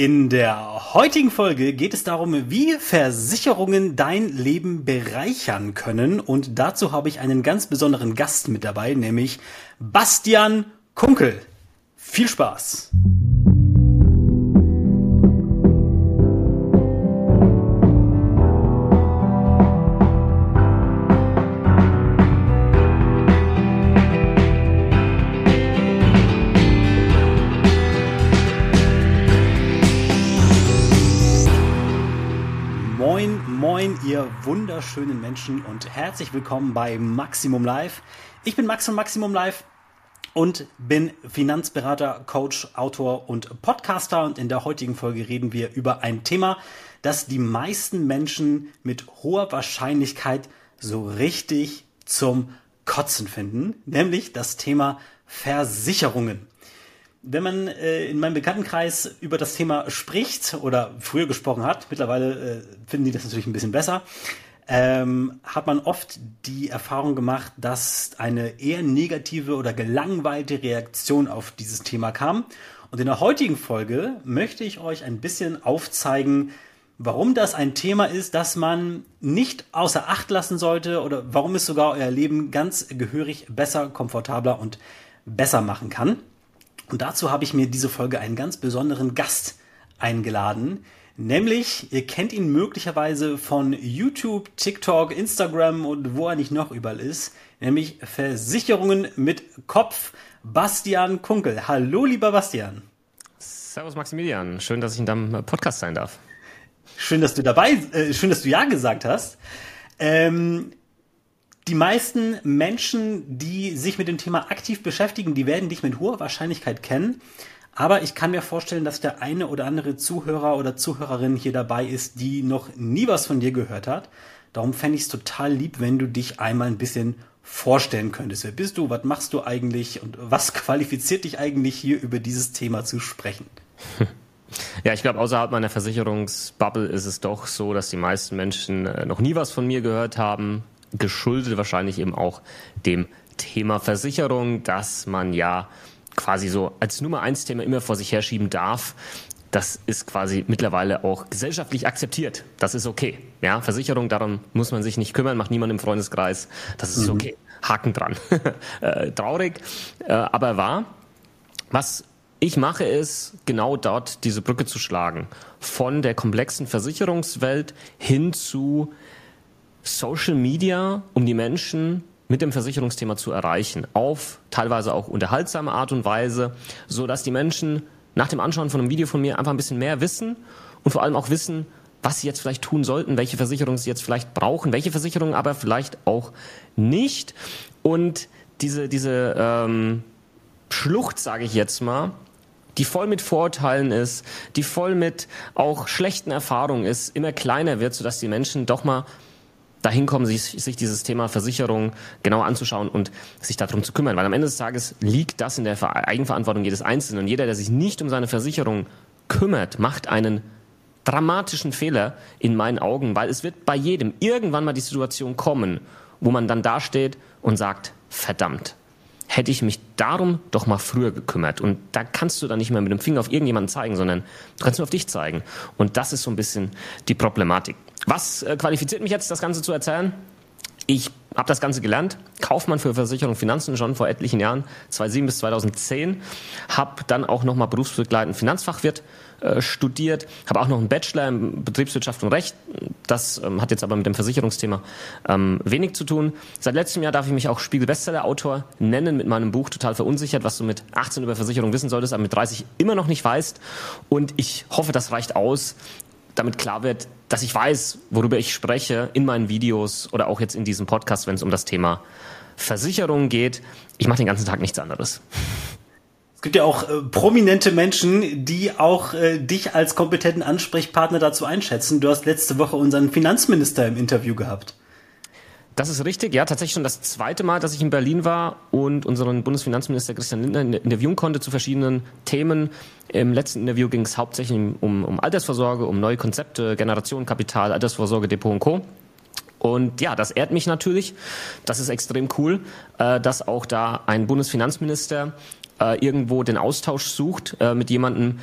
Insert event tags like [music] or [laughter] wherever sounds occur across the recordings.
In der heutigen Folge geht es darum, wie Versicherungen dein Leben bereichern können. Und dazu habe ich einen ganz besonderen Gast mit dabei, nämlich Bastian Kunkel. Viel Spaß! Wunderschönen Menschen und herzlich willkommen bei Maximum Live. Ich bin Max von Maximum Live und bin Finanzberater, Coach, Autor und Podcaster. Und in der heutigen Folge reden wir über ein Thema, das die meisten Menschen mit hoher Wahrscheinlichkeit so richtig zum Kotzen finden, nämlich das Thema Versicherungen. Wenn man äh, in meinem Bekanntenkreis über das Thema spricht oder früher gesprochen hat, mittlerweile äh, finden die das natürlich ein bisschen besser, ähm, hat man oft die Erfahrung gemacht, dass eine eher negative oder gelangweilte Reaktion auf dieses Thema kam. Und in der heutigen Folge möchte ich euch ein bisschen aufzeigen, warum das ein Thema ist, das man nicht außer Acht lassen sollte oder warum es sogar euer Leben ganz gehörig besser, komfortabler und besser machen kann. Und dazu habe ich mir diese Folge einen ganz besonderen Gast eingeladen. Nämlich, ihr kennt ihn möglicherweise von YouTube, TikTok, Instagram und wo er nicht noch überall ist. Nämlich Versicherungen mit Kopf. Bastian Kunkel. Hallo, lieber Bastian. Servus Maximilian. Schön, dass ich in deinem Podcast sein darf. Schön, dass du dabei, äh, schön, dass du ja gesagt hast. Ähm, die meisten Menschen, die sich mit dem Thema aktiv beschäftigen, die werden dich mit hoher Wahrscheinlichkeit kennen. Aber ich kann mir vorstellen, dass der eine oder andere Zuhörer oder Zuhörerin hier dabei ist, die noch nie was von dir gehört hat. Darum fände ich es total lieb, wenn du dich einmal ein bisschen vorstellen könntest. Wer bist du? Was machst du eigentlich? Und was [laughs] qualifiziert dich eigentlich hier über dieses Thema zu sprechen? [laughs] Ja, ich glaube, außerhalb meiner Versicherungsbubble ist es doch so, dass die meisten Menschen äh, noch nie was von mir gehört haben, geschuldet wahrscheinlich eben auch dem Thema Versicherung, dass man ja quasi so als Nummer eins Thema immer vor sich herschieben darf. Das ist quasi mittlerweile auch gesellschaftlich akzeptiert. Das ist okay. Ja, Versicherung, darum muss man sich nicht kümmern, macht niemand im Freundeskreis. Das ist mhm. okay. Haken dran. [laughs] äh, traurig, äh, aber wahr. Was ich mache, ist genau dort diese Brücke zu schlagen. Von der komplexen Versicherungswelt hin zu Social Media, um die Menschen mit dem Versicherungsthema zu erreichen, auf teilweise auch unterhaltsame Art und Weise, so dass die Menschen nach dem Anschauen von einem Video von mir einfach ein bisschen mehr wissen und vor allem auch wissen, was sie jetzt vielleicht tun sollten, welche Versicherungen sie jetzt vielleicht brauchen, welche Versicherungen aber vielleicht auch nicht. Und diese, diese ähm, Schlucht, sage ich jetzt mal, die voll mit Vorurteilen ist, die voll mit auch schlechten Erfahrungen ist, immer kleiner wird, sodass die Menschen doch mal dahin kommen, sich, sich dieses Thema Versicherung genau anzuschauen und sich darum zu kümmern. Weil am Ende des Tages liegt das in der Eigenverantwortung jedes Einzelnen. Und jeder, der sich nicht um seine Versicherung kümmert, macht einen dramatischen Fehler in meinen Augen, weil es wird bei jedem irgendwann mal die Situation kommen, wo man dann dasteht und sagt, verdammt, hätte ich mich darum doch mal früher gekümmert. Und da kannst du dann nicht mehr mit dem Finger auf irgendjemanden zeigen, sondern du kannst nur auf dich zeigen. Und das ist so ein bisschen die Problematik. Was äh, qualifiziert mich jetzt, das Ganze zu erzählen? Ich habe das Ganze gelernt, Kaufmann für Versicherung Finanzen schon vor etlichen Jahren, 2007 bis 2010, habe dann auch nochmal berufsbegleitend Finanzfachwirt äh, studiert, habe auch noch einen Bachelor in Betriebswirtschaft und Recht. Das ähm, hat jetzt aber mit dem Versicherungsthema ähm, wenig zu tun. Seit letztem Jahr darf ich mich auch Spiegel-Bestseller-Autor nennen mit meinem Buch Total verunsichert, was du mit 18 über Versicherung wissen solltest, aber mit 30 immer noch nicht weißt. Und ich hoffe, das reicht aus, damit klar wird, dass ich weiß, worüber ich spreche in meinen Videos oder auch jetzt in diesem Podcast, wenn es um das Thema Versicherung geht. Ich mache den ganzen Tag nichts anderes. Es gibt ja auch äh, prominente Menschen, die auch äh, dich als kompetenten Ansprechpartner dazu einschätzen. Du hast letzte Woche unseren Finanzminister im Interview gehabt. Das ist richtig, ja, tatsächlich schon das zweite Mal, dass ich in Berlin war und unseren Bundesfinanzminister Christian Lindner interviewen konnte zu verschiedenen Themen. Im letzten Interview ging es hauptsächlich um, um Altersvorsorge, um neue Konzepte, Generationenkapital, Altersvorsorge, Depot und Co. Und ja, das ehrt mich natürlich. Das ist extrem cool, äh, dass auch da ein Bundesfinanzminister äh, irgendwo den Austausch sucht äh, mit jemandem,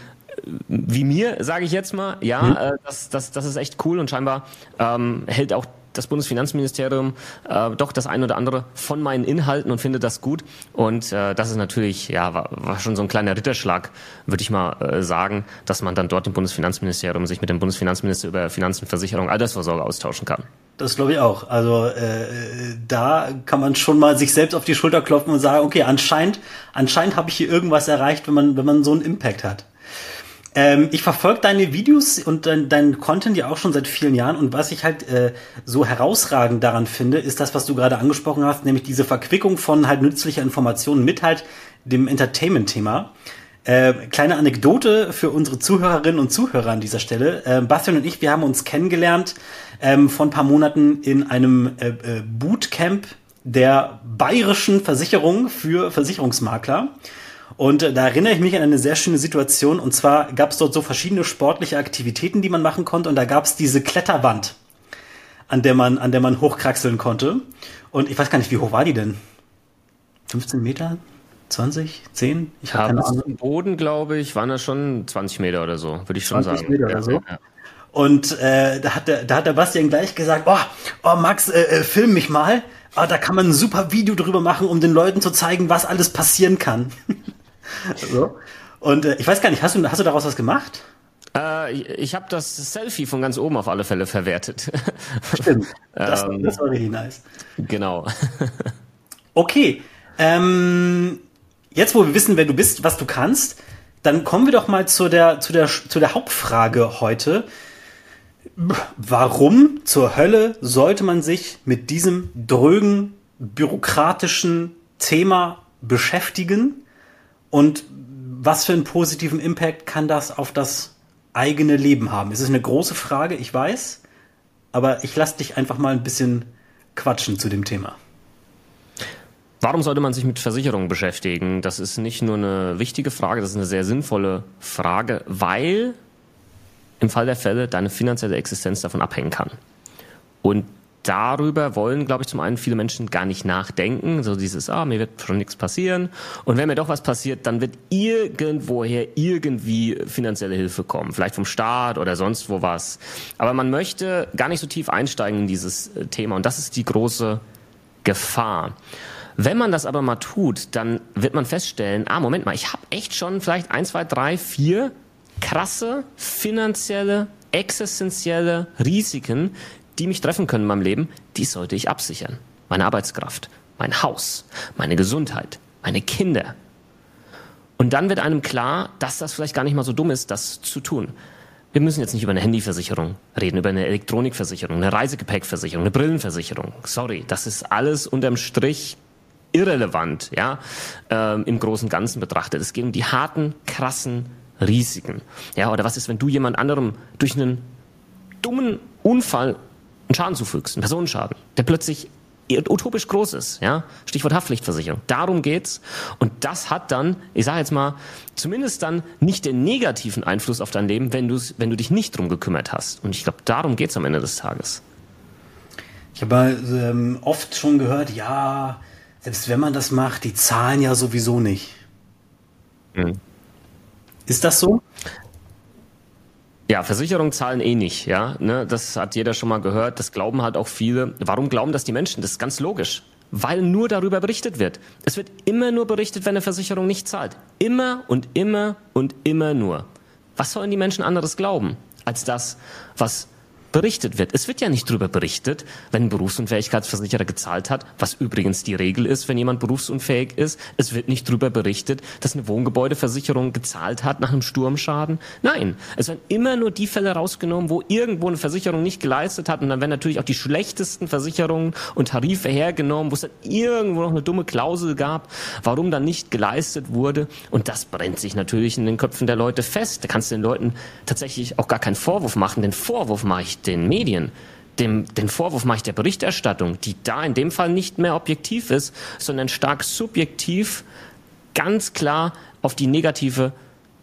wie mir, sage ich jetzt mal. Ja, mhm. das, das, das ist echt cool und scheinbar ähm, hält auch das Bundesfinanzministerium äh, doch das ein oder andere von meinen Inhalten und finde das gut. Und äh, das ist natürlich, ja, war, war schon so ein kleiner Ritterschlag, würde ich mal äh, sagen, dass man dann dort im Bundesfinanzministerium sich mit dem Bundesfinanzminister über Finanzen, Versicherung, Altersvorsorge austauschen kann. Das glaube ich auch. Also äh, da kann man schon mal sich selbst auf die Schulter klopfen und sagen, okay, anscheinend, anscheinend habe ich hier irgendwas erreicht, wenn man, wenn man so einen Impact hat. Ähm, ich verfolge deine Videos und dein, dein Content ja auch schon seit vielen Jahren und was ich halt äh, so herausragend daran finde, ist das, was du gerade angesprochen hast, nämlich diese Verquickung von halt nützlicher Informationen mit halt dem Entertainment-Thema. Äh, kleine Anekdote für unsere Zuhörerinnen und Zuhörer an dieser Stelle. Äh, Bastian und ich, wir haben uns kennengelernt ähm, vor ein paar Monaten in einem äh, äh Bootcamp der bayerischen Versicherung für Versicherungsmakler. Und äh, da erinnere ich mich an eine sehr schöne Situation. Und zwar gab es dort so verschiedene sportliche Aktivitäten, die man machen konnte. Und da gab es diese Kletterwand, an der man, an der man hochkraxeln konnte. Und ich weiß gar nicht, wie hoch war die denn? 15 Meter? 20? 10? Ich habe keine Ahnung. Boden, glaube ich, waren das schon 20 Meter oder so, würde ich schon 20 sagen. Meter oder so. Ja. Und äh, da, hat der, da hat der Bastian gleich gesagt, oh, oh Max, äh, äh, film mich mal. Oh, da kann man ein super Video drüber machen, um den Leuten zu zeigen, was alles passieren kann. [laughs] [laughs] so. Und äh, ich weiß gar nicht, hast du, hast du daraus was gemacht? Äh, ich habe das Selfie von ganz oben auf alle Fälle verwertet. [laughs] Stimmt. Das, ähm, das war richtig nice. Genau. [laughs] okay. Ähm, jetzt, wo wir wissen, wer du bist, was du kannst, dann kommen wir doch mal zu der, zu der, zu der Hauptfrage heute. Warum zur Hölle sollte man sich mit diesem drögen, bürokratischen Thema beschäftigen? Und was für einen positiven Impact kann das auf das eigene Leben haben? Es ist eine große Frage, ich weiß, aber ich lasse dich einfach mal ein bisschen quatschen zu dem Thema. Warum sollte man sich mit Versicherungen beschäftigen? Das ist nicht nur eine wichtige Frage, das ist eine sehr sinnvolle Frage, weil im Fall der Fälle deine finanzielle Existenz davon abhängen kann. Und darüber wollen, glaube ich, zum einen viele Menschen gar nicht nachdenken. So dieses, ah, mir wird schon nichts passieren. Und wenn mir doch was passiert, dann wird irgendwoher irgendwie finanzielle Hilfe kommen. Vielleicht vom Staat oder sonst wo was. Aber man möchte gar nicht so tief einsteigen in dieses äh, Thema. Und das ist die große Gefahr. Wenn man das aber mal tut, dann wird man feststellen, ah, Moment mal, ich habe echt schon vielleicht eins, zwei, drei, vier krasse finanzielle, existenzielle Risiken, die mich treffen können in meinem Leben, die sollte ich absichern. Meine Arbeitskraft, mein Haus, meine Gesundheit, meine Kinder. Und dann wird einem klar, dass das vielleicht gar nicht mal so dumm ist, das zu tun. Wir müssen jetzt nicht über eine Handyversicherung reden, über eine Elektronikversicherung, eine Reisegepäckversicherung, eine Brillenversicherung. Sorry, das ist alles unterm Strich irrelevant, ja, ähm, im großen und Ganzen betrachtet. Es geht um die harten, krassen Risiken. Ja, oder was ist, wenn du jemand anderem durch einen dummen Unfall Schaden zufügst, einen Personenschaden, der plötzlich utopisch groß ist, ja? Stichwort Haftpflichtversicherung. Darum geht's. Und das hat dann, ich sage jetzt mal, zumindest dann nicht den negativen Einfluss auf dein Leben, wenn du wenn du dich nicht drum gekümmert hast. Und ich glaube, darum geht's am Ende des Tages. Ich habe ähm, oft schon gehört, ja, selbst wenn man das macht, die zahlen ja sowieso nicht. Mhm. Ist das so? Ja, Versicherungen zahlen eh nicht, ja. Ne? Das hat jeder schon mal gehört. Das glauben halt auch viele. Warum glauben das die Menschen? Das ist ganz logisch. Weil nur darüber berichtet wird. Es wird immer nur berichtet, wenn eine Versicherung nicht zahlt. Immer und immer und immer nur. Was sollen die Menschen anderes glauben, als das, was berichtet wird. Es wird ja nicht darüber berichtet, wenn ein Berufsunfähigkeitsversicherer gezahlt hat, was übrigens die Regel ist, wenn jemand berufsunfähig ist. Es wird nicht darüber berichtet, dass eine Wohngebäudeversicherung gezahlt hat nach einem Sturmschaden. Nein, es werden immer nur die Fälle rausgenommen, wo irgendwo eine Versicherung nicht geleistet hat und dann werden natürlich auch die schlechtesten Versicherungen und Tarife hergenommen, wo es dann irgendwo noch eine dumme Klausel gab, warum dann nicht geleistet wurde. Und das brennt sich natürlich in den Köpfen der Leute fest. Da kannst du den Leuten tatsächlich auch gar keinen Vorwurf machen. Den Vorwurf mache ich den Medien. Dem, den Vorwurf mache ich der Berichterstattung, die da in dem Fall nicht mehr objektiv ist, sondern stark subjektiv, ganz klar auf die negative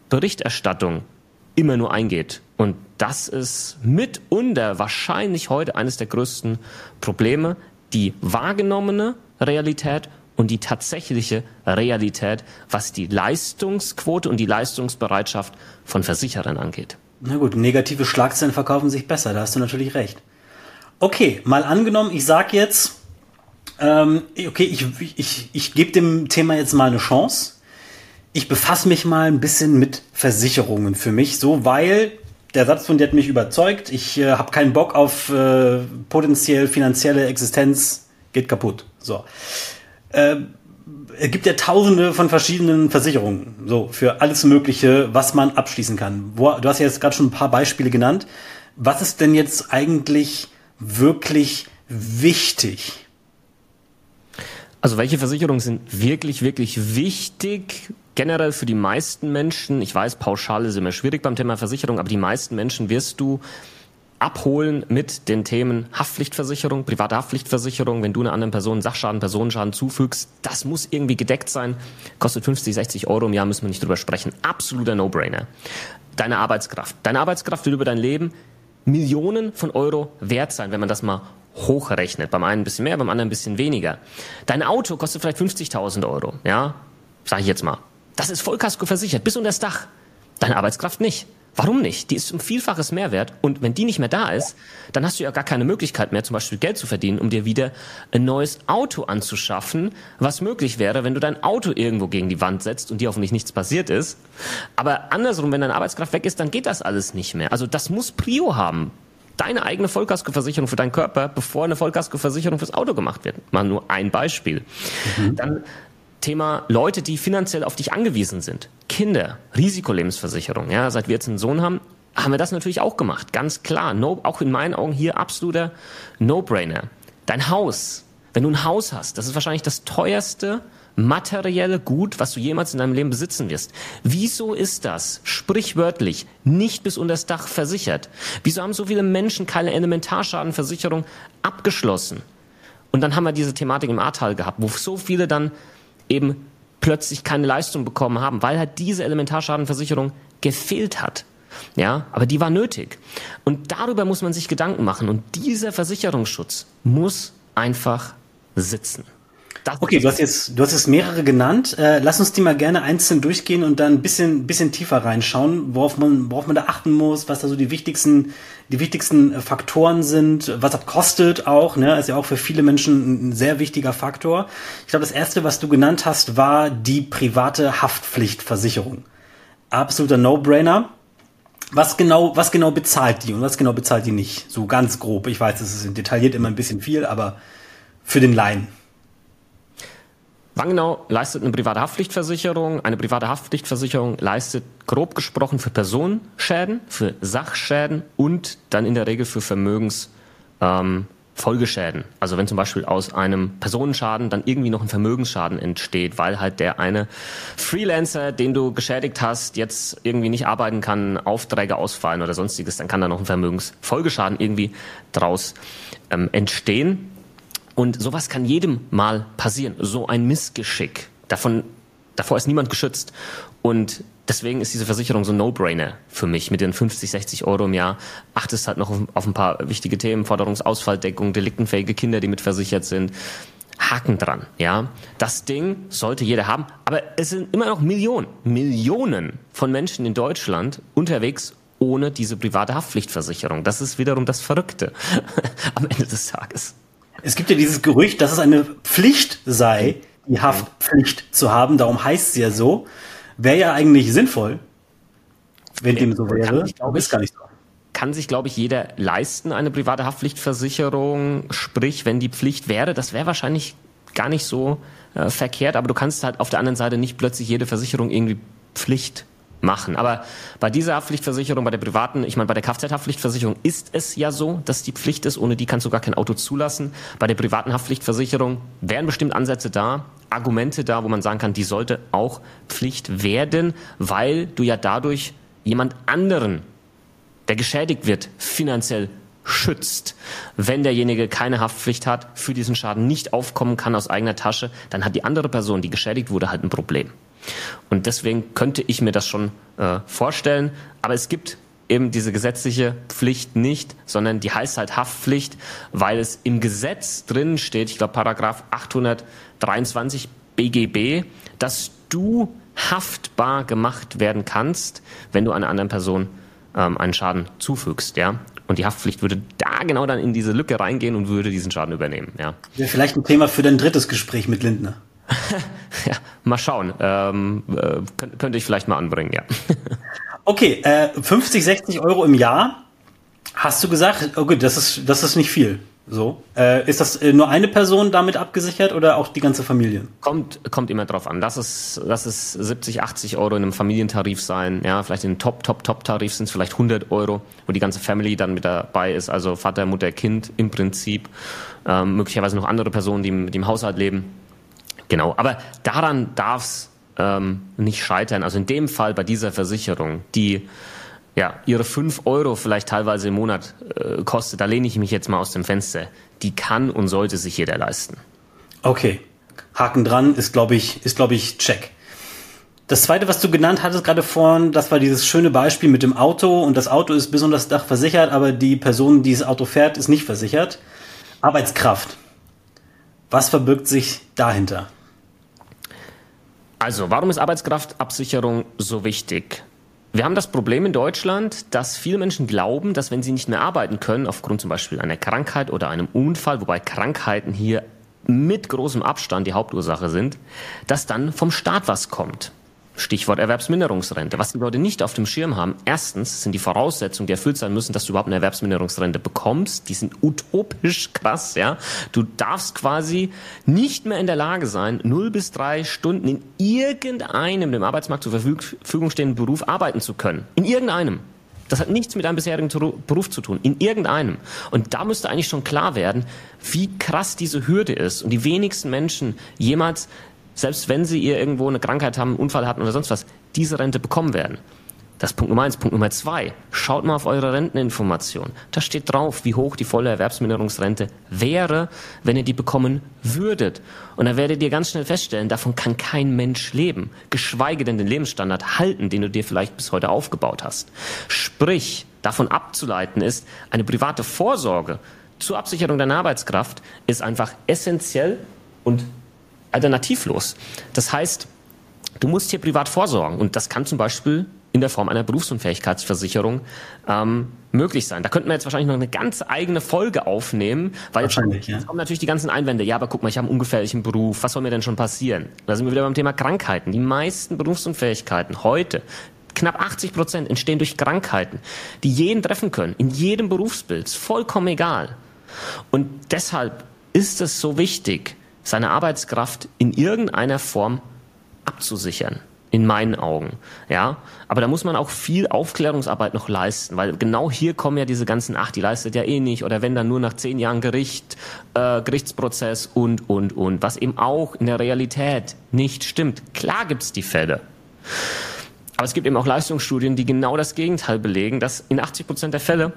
Berichterstattung immer nur eingeht. Und das ist mitunter wahrscheinlich heute eines der größten Probleme, die wahrgenommene Realität und die tatsächliche Realität, was die Leistungsquote und die Leistungsbereitschaft von Versicherern angeht. Na gut, negative Schlagzeilen verkaufen sich besser, da hast du natürlich recht. Okay, mal angenommen, ich sag jetzt, ähm, okay, ich, ich, ich gebe dem Thema jetzt mal eine Chance. Ich befasse mich mal ein bisschen mit Versicherungen für mich, so weil der Satz von dir hat mich überzeugt. Ich äh, habe keinen Bock auf äh, potenziell finanzielle Existenz, geht kaputt. So. Äh, es gibt ja tausende von verschiedenen Versicherungen, so für alles Mögliche, was man abschließen kann. Du hast ja jetzt gerade schon ein paar Beispiele genannt. Was ist denn jetzt eigentlich wirklich wichtig? Also welche Versicherungen sind wirklich, wirklich wichtig? Generell für die meisten Menschen, ich weiß, pauschal ist immer schwierig beim Thema Versicherung, aber die meisten Menschen wirst du abholen mit den Themen Haftpflichtversicherung, private Haftpflichtversicherung, wenn du einer anderen Person Sachschaden, Personenschaden zufügst, das muss irgendwie gedeckt sein, kostet 50, 60 Euro im Jahr, müssen wir nicht drüber sprechen. Absoluter No-Brainer. Deine Arbeitskraft. Deine Arbeitskraft wird über dein Leben Millionen von Euro wert sein, wenn man das mal hochrechnet. Beim einen ein bisschen mehr, beim anderen ein bisschen weniger. Dein Auto kostet vielleicht 50.000 Euro, ja? Sag ich jetzt mal. Das ist Vollkasko versichert, bis unter das Dach. Deine Arbeitskraft nicht. Warum nicht? Die ist um Vielfaches Mehrwert und wenn die nicht mehr da ist, dann hast du ja gar keine Möglichkeit mehr, zum Beispiel Geld zu verdienen, um dir wieder ein neues Auto anzuschaffen, was möglich wäre, wenn du dein Auto irgendwo gegen die Wand setzt und dir hoffentlich nichts passiert ist. Aber andersrum, wenn deine Arbeitskraft weg ist, dann geht das alles nicht mehr. Also das muss Prio haben. Deine eigene Vollkaskoversicherung für deinen Körper, bevor eine Vollkaskoversicherung fürs Auto gemacht wird. Mal nur ein Beispiel. Mhm. Dann Thema Leute, die finanziell auf dich angewiesen sind. Kinder, Risikolebensversicherung. Ja, seit wir jetzt einen Sohn haben, haben wir das natürlich auch gemacht. Ganz klar. No, auch in meinen Augen hier absoluter No-Brainer. Dein Haus. Wenn du ein Haus hast, das ist wahrscheinlich das teuerste materielle Gut, was du jemals in deinem Leben besitzen wirst. Wieso ist das sprichwörtlich nicht bis unter das Dach versichert? Wieso haben so viele Menschen keine Elementarschadenversicherung abgeschlossen? Und dann haben wir diese Thematik im Ahrtal gehabt, wo so viele dann eben plötzlich keine Leistung bekommen haben, weil halt diese Elementarschadenversicherung gefehlt hat. Ja, aber die war nötig. Und darüber muss man sich Gedanken machen. Und dieser Versicherungsschutz muss einfach sitzen. Das okay, du hast jetzt, du hast jetzt mehrere genannt. Äh, lass uns die mal gerne einzeln durchgehen und dann ein bisschen, bisschen tiefer reinschauen, worauf man, worauf man da achten muss, was da so die wichtigsten, die wichtigsten äh, Faktoren sind, was das kostet auch, ne, ist ja auch für viele Menschen ein sehr wichtiger Faktor. Ich glaube, das erste, was du genannt hast, war die private Haftpflichtversicherung. Absoluter No-Brainer. Was genau, was genau bezahlt die und was genau bezahlt die nicht? So ganz grob. Ich weiß, das ist detailliert immer ein bisschen viel, aber für den Laien. Wann genau leistet eine private Haftpflichtversicherung? Eine private Haftpflichtversicherung leistet grob gesprochen für Personenschäden, für Sachschäden und dann in der Regel für Vermögensfolgeschäden. Ähm, also wenn zum Beispiel aus einem Personenschaden dann irgendwie noch ein Vermögensschaden entsteht, weil halt der eine Freelancer, den du geschädigt hast, jetzt irgendwie nicht arbeiten kann, Aufträge ausfallen oder sonstiges, dann kann da noch ein Vermögensfolgeschaden irgendwie draus ähm, entstehen. Und sowas kann jedem mal passieren. So ein Missgeschick. Davon, davor ist niemand geschützt. Und deswegen ist diese Versicherung so ein No-Brainer für mich. Mit den 50, 60 Euro im Jahr achtest halt noch auf ein paar wichtige Themen. Forderungsausfalldeckung, deliktenfähige Kinder, die mitversichert sind. Haken dran, ja. Das Ding sollte jeder haben. Aber es sind immer noch Millionen, Millionen von Menschen in Deutschland unterwegs ohne diese private Haftpflichtversicherung. Das ist wiederum das Verrückte [laughs] am Ende des Tages. Es gibt ja dieses Gerücht, dass es eine Pflicht sei, die Haftpflicht zu haben. Darum heißt sie ja so. Wäre ja eigentlich sinnvoll, wenn dem so wäre. Kann, ist gar nicht so. Kann sich, glaube ich, jeder leisten, eine private Haftpflichtversicherung. Sprich, wenn die Pflicht wäre, das wäre wahrscheinlich gar nicht so äh, verkehrt, aber du kannst halt auf der anderen Seite nicht plötzlich jede Versicherung irgendwie Pflicht machen. Aber bei dieser Haftpflichtversicherung, bei der privaten, ich meine, bei der Kfz-Haftpflichtversicherung ist es ja so, dass die Pflicht ist. Ohne die kannst du gar kein Auto zulassen. Bei der privaten Haftpflichtversicherung wären bestimmt Ansätze da, Argumente da, wo man sagen kann, die sollte auch Pflicht werden, weil du ja dadurch jemand anderen, der geschädigt wird, finanziell schützt. Wenn derjenige keine Haftpflicht hat, für diesen Schaden nicht aufkommen kann aus eigener Tasche, dann hat die andere Person, die geschädigt wurde, halt ein Problem. Und deswegen könnte ich mir das schon äh, vorstellen. Aber es gibt eben diese gesetzliche Pflicht nicht, sondern die heißt halt Haftpflicht, weil es im Gesetz drin steht, ich glaube Paragraph 823 BGB, dass du haftbar gemacht werden kannst, wenn du einer anderen Person ähm, einen Schaden zufügst, ja. Und die Haftpflicht würde da genau dann in diese Lücke reingehen und würde diesen Schaden übernehmen, ja. Wäre vielleicht ein Thema für dein drittes Gespräch mit Lindner. [laughs] ja, mal schauen. Ähm, äh, könnte ich vielleicht mal anbringen, ja. [laughs] okay, äh, 50, 60 Euro im Jahr. Hast du gesagt, okay, das ist, das ist nicht viel. So. Äh, ist das äh, nur eine Person damit abgesichert oder auch die ganze Familie? Kommt, kommt immer drauf an. Lass es, lass es 70, 80 Euro in einem Familientarif sein. Ja, vielleicht in einem Top, Top, Top-Tarif sind es vielleicht 100 Euro, wo die ganze Family dann mit dabei ist. Also Vater, Mutter, Kind im Prinzip. Ähm, möglicherweise noch andere Personen, die, die im Haushalt leben. Genau. Aber daran darf es ähm, nicht scheitern. Also in dem Fall bei dieser Versicherung, die ja, ihre fünf Euro vielleicht teilweise im Monat äh, kostet, da lehne ich mich jetzt mal aus dem Fenster. Die kann und sollte sich jeder leisten. Okay. Haken dran ist, glaube ich, ist, glaube ich, check. Das zweite, was du genannt hattest gerade vorhin, das war dieses schöne Beispiel mit dem Auto und das Auto ist bis unter das Dach versichert, aber die Person, die das Auto fährt, ist nicht versichert. Arbeitskraft. Was verbirgt sich dahinter? Also, warum ist Arbeitskraftabsicherung so wichtig? Wir haben das Problem in Deutschland, dass viele Menschen glauben, dass wenn sie nicht mehr arbeiten können, aufgrund zum Beispiel einer Krankheit oder einem Unfall, wobei Krankheiten hier mit großem Abstand die Hauptursache sind, dass dann vom Staat was kommt. Stichwort Erwerbsminderungsrente. Was die Leute nicht auf dem Schirm haben, erstens sind die Voraussetzungen, die erfüllt sein müssen, dass du überhaupt eine Erwerbsminderungsrente bekommst, die sind utopisch krass, ja. Du darfst quasi nicht mehr in der Lage sein, null bis drei Stunden in irgendeinem dem Arbeitsmarkt zur Verfügung stehenden Beruf arbeiten zu können. In irgendeinem. Das hat nichts mit deinem bisherigen Beruf zu tun, in irgendeinem. Und da müsste eigentlich schon klar werden, wie krass diese Hürde ist. Und die wenigsten Menschen jemals selbst wenn sie ihr irgendwo eine Krankheit haben, einen Unfall hatten oder sonst was, diese Rente bekommen werden. Das ist Punkt Nummer eins. Punkt Nummer zwei. Schaut mal auf eure Renteninformation. Da steht drauf, wie hoch die volle Erwerbsminderungsrente wäre, wenn ihr die bekommen würdet. Und dann werdet ihr ganz schnell feststellen, davon kann kein Mensch leben. Geschweige denn den Lebensstandard halten, den du dir vielleicht bis heute aufgebaut hast. Sprich, davon abzuleiten ist, eine private Vorsorge zur Absicherung deiner Arbeitskraft ist einfach essentiell und alternativlos. Das heißt, du musst hier privat vorsorgen und das kann zum Beispiel in der Form einer Berufsunfähigkeitsversicherung ähm, möglich sein. Da könnten wir jetzt wahrscheinlich noch eine ganz eigene Folge aufnehmen, weil jetzt, ja. kommen natürlich die ganzen Einwände. Ja, aber guck mal, ich habe einen ungefährlichen Beruf. Was soll mir denn schon passieren? Da sind wir wieder beim Thema Krankheiten. Die meisten Berufsunfähigkeiten heute Knapp 80 Prozent entstehen durch Krankheiten, die jeden treffen können, in jedem Berufsbild, vollkommen egal. Und deshalb ist es so wichtig, seine Arbeitskraft in irgendeiner Form abzusichern. In meinen Augen, ja. Aber da muss man auch viel Aufklärungsarbeit noch leisten, weil genau hier kommen ja diese ganzen, ach, die leistet ja eh nicht, oder wenn dann nur nach zehn Jahren Gericht, äh, Gerichtsprozess und, und, und, was eben auch in der Realität nicht stimmt. Klar gibt's die Fälle. Aber es gibt eben auch Leistungsstudien, die genau das Gegenteil belegen, dass in 80 Prozent der Fälle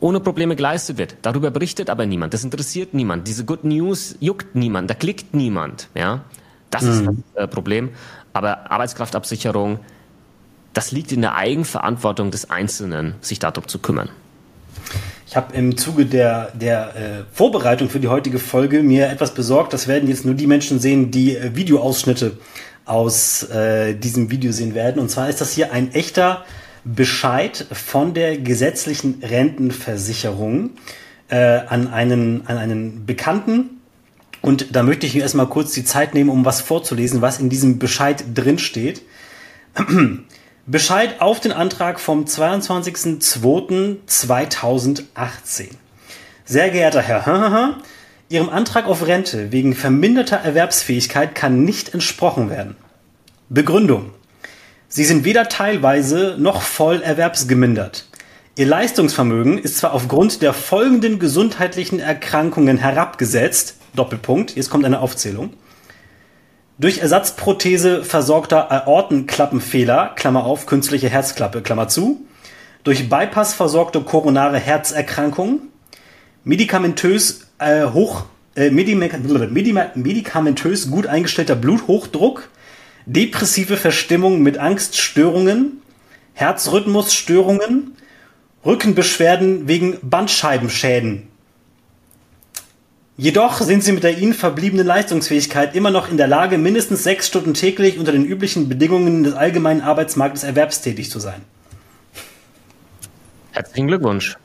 ohne Probleme geleistet wird. Darüber berichtet aber niemand. Das interessiert niemand. Diese Good News juckt niemand. Da klickt niemand. Ja, das mhm. ist das äh, Problem. Aber Arbeitskraftabsicherung, das liegt in der Eigenverantwortung des Einzelnen, sich darum zu kümmern. Ich habe im Zuge der, der äh, Vorbereitung für die heutige Folge mir etwas besorgt. Das werden jetzt nur die Menschen sehen, die äh, Videoausschnitte aus äh, diesem Video sehen werden. Und zwar ist das hier ein echter Bescheid von der gesetzlichen Rentenversicherung äh, an, einen, an einen Bekannten. Und da möchte ich mir erstmal kurz die Zeit nehmen, um was vorzulesen, was in diesem Bescheid drin steht. [clears throat] Bescheid auf den Antrag vom 22.02.2018. Sehr geehrter Herr, Ihrem Antrag auf Rente wegen verminderter Erwerbsfähigkeit kann nicht entsprochen werden. Begründung. Sie sind weder teilweise noch voll erwerbsgemindert. Ihr Leistungsvermögen ist zwar aufgrund der folgenden gesundheitlichen Erkrankungen herabgesetzt, Doppelpunkt, jetzt kommt eine Aufzählung, durch Ersatzprothese versorgter Aortenklappenfehler, Klammer auf, künstliche Herzklappe, Klammer zu, durch Bypass versorgte koronare Herzerkrankung, medikamentös äh, hoch, äh, medikamentös gut eingestellter Bluthochdruck, depressive Verstimmung mit Angststörungen, Herzrhythmusstörungen, Rückenbeschwerden wegen Bandscheibenschäden. Jedoch sind sie mit der ihnen verbliebenen Leistungsfähigkeit immer noch in der Lage, mindestens sechs Stunden täglich unter den üblichen Bedingungen des allgemeinen Arbeitsmarktes erwerbstätig zu sein. Herzlichen Glückwunsch.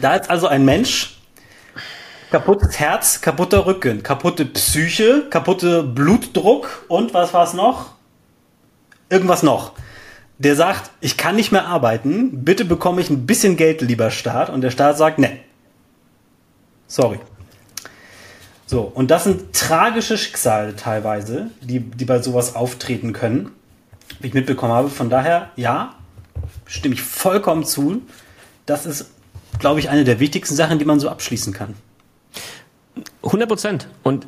Da ist also ein Mensch, kaputtes Herz, kaputter Rücken, kaputte Psyche, kaputte Blutdruck und was war es noch? Irgendwas noch. Der sagt, ich kann nicht mehr arbeiten, bitte bekomme ich ein bisschen Geld, lieber Staat. Und der Staat sagt, ne, Sorry. So, und das sind tragische Schicksale teilweise, die, die bei sowas auftreten können, wie ich mitbekommen habe. Von daher, ja, stimme ich vollkommen zu. Das ist, glaube ich, eine der wichtigsten Sachen, die man so abschließen kann. 100 Prozent. Und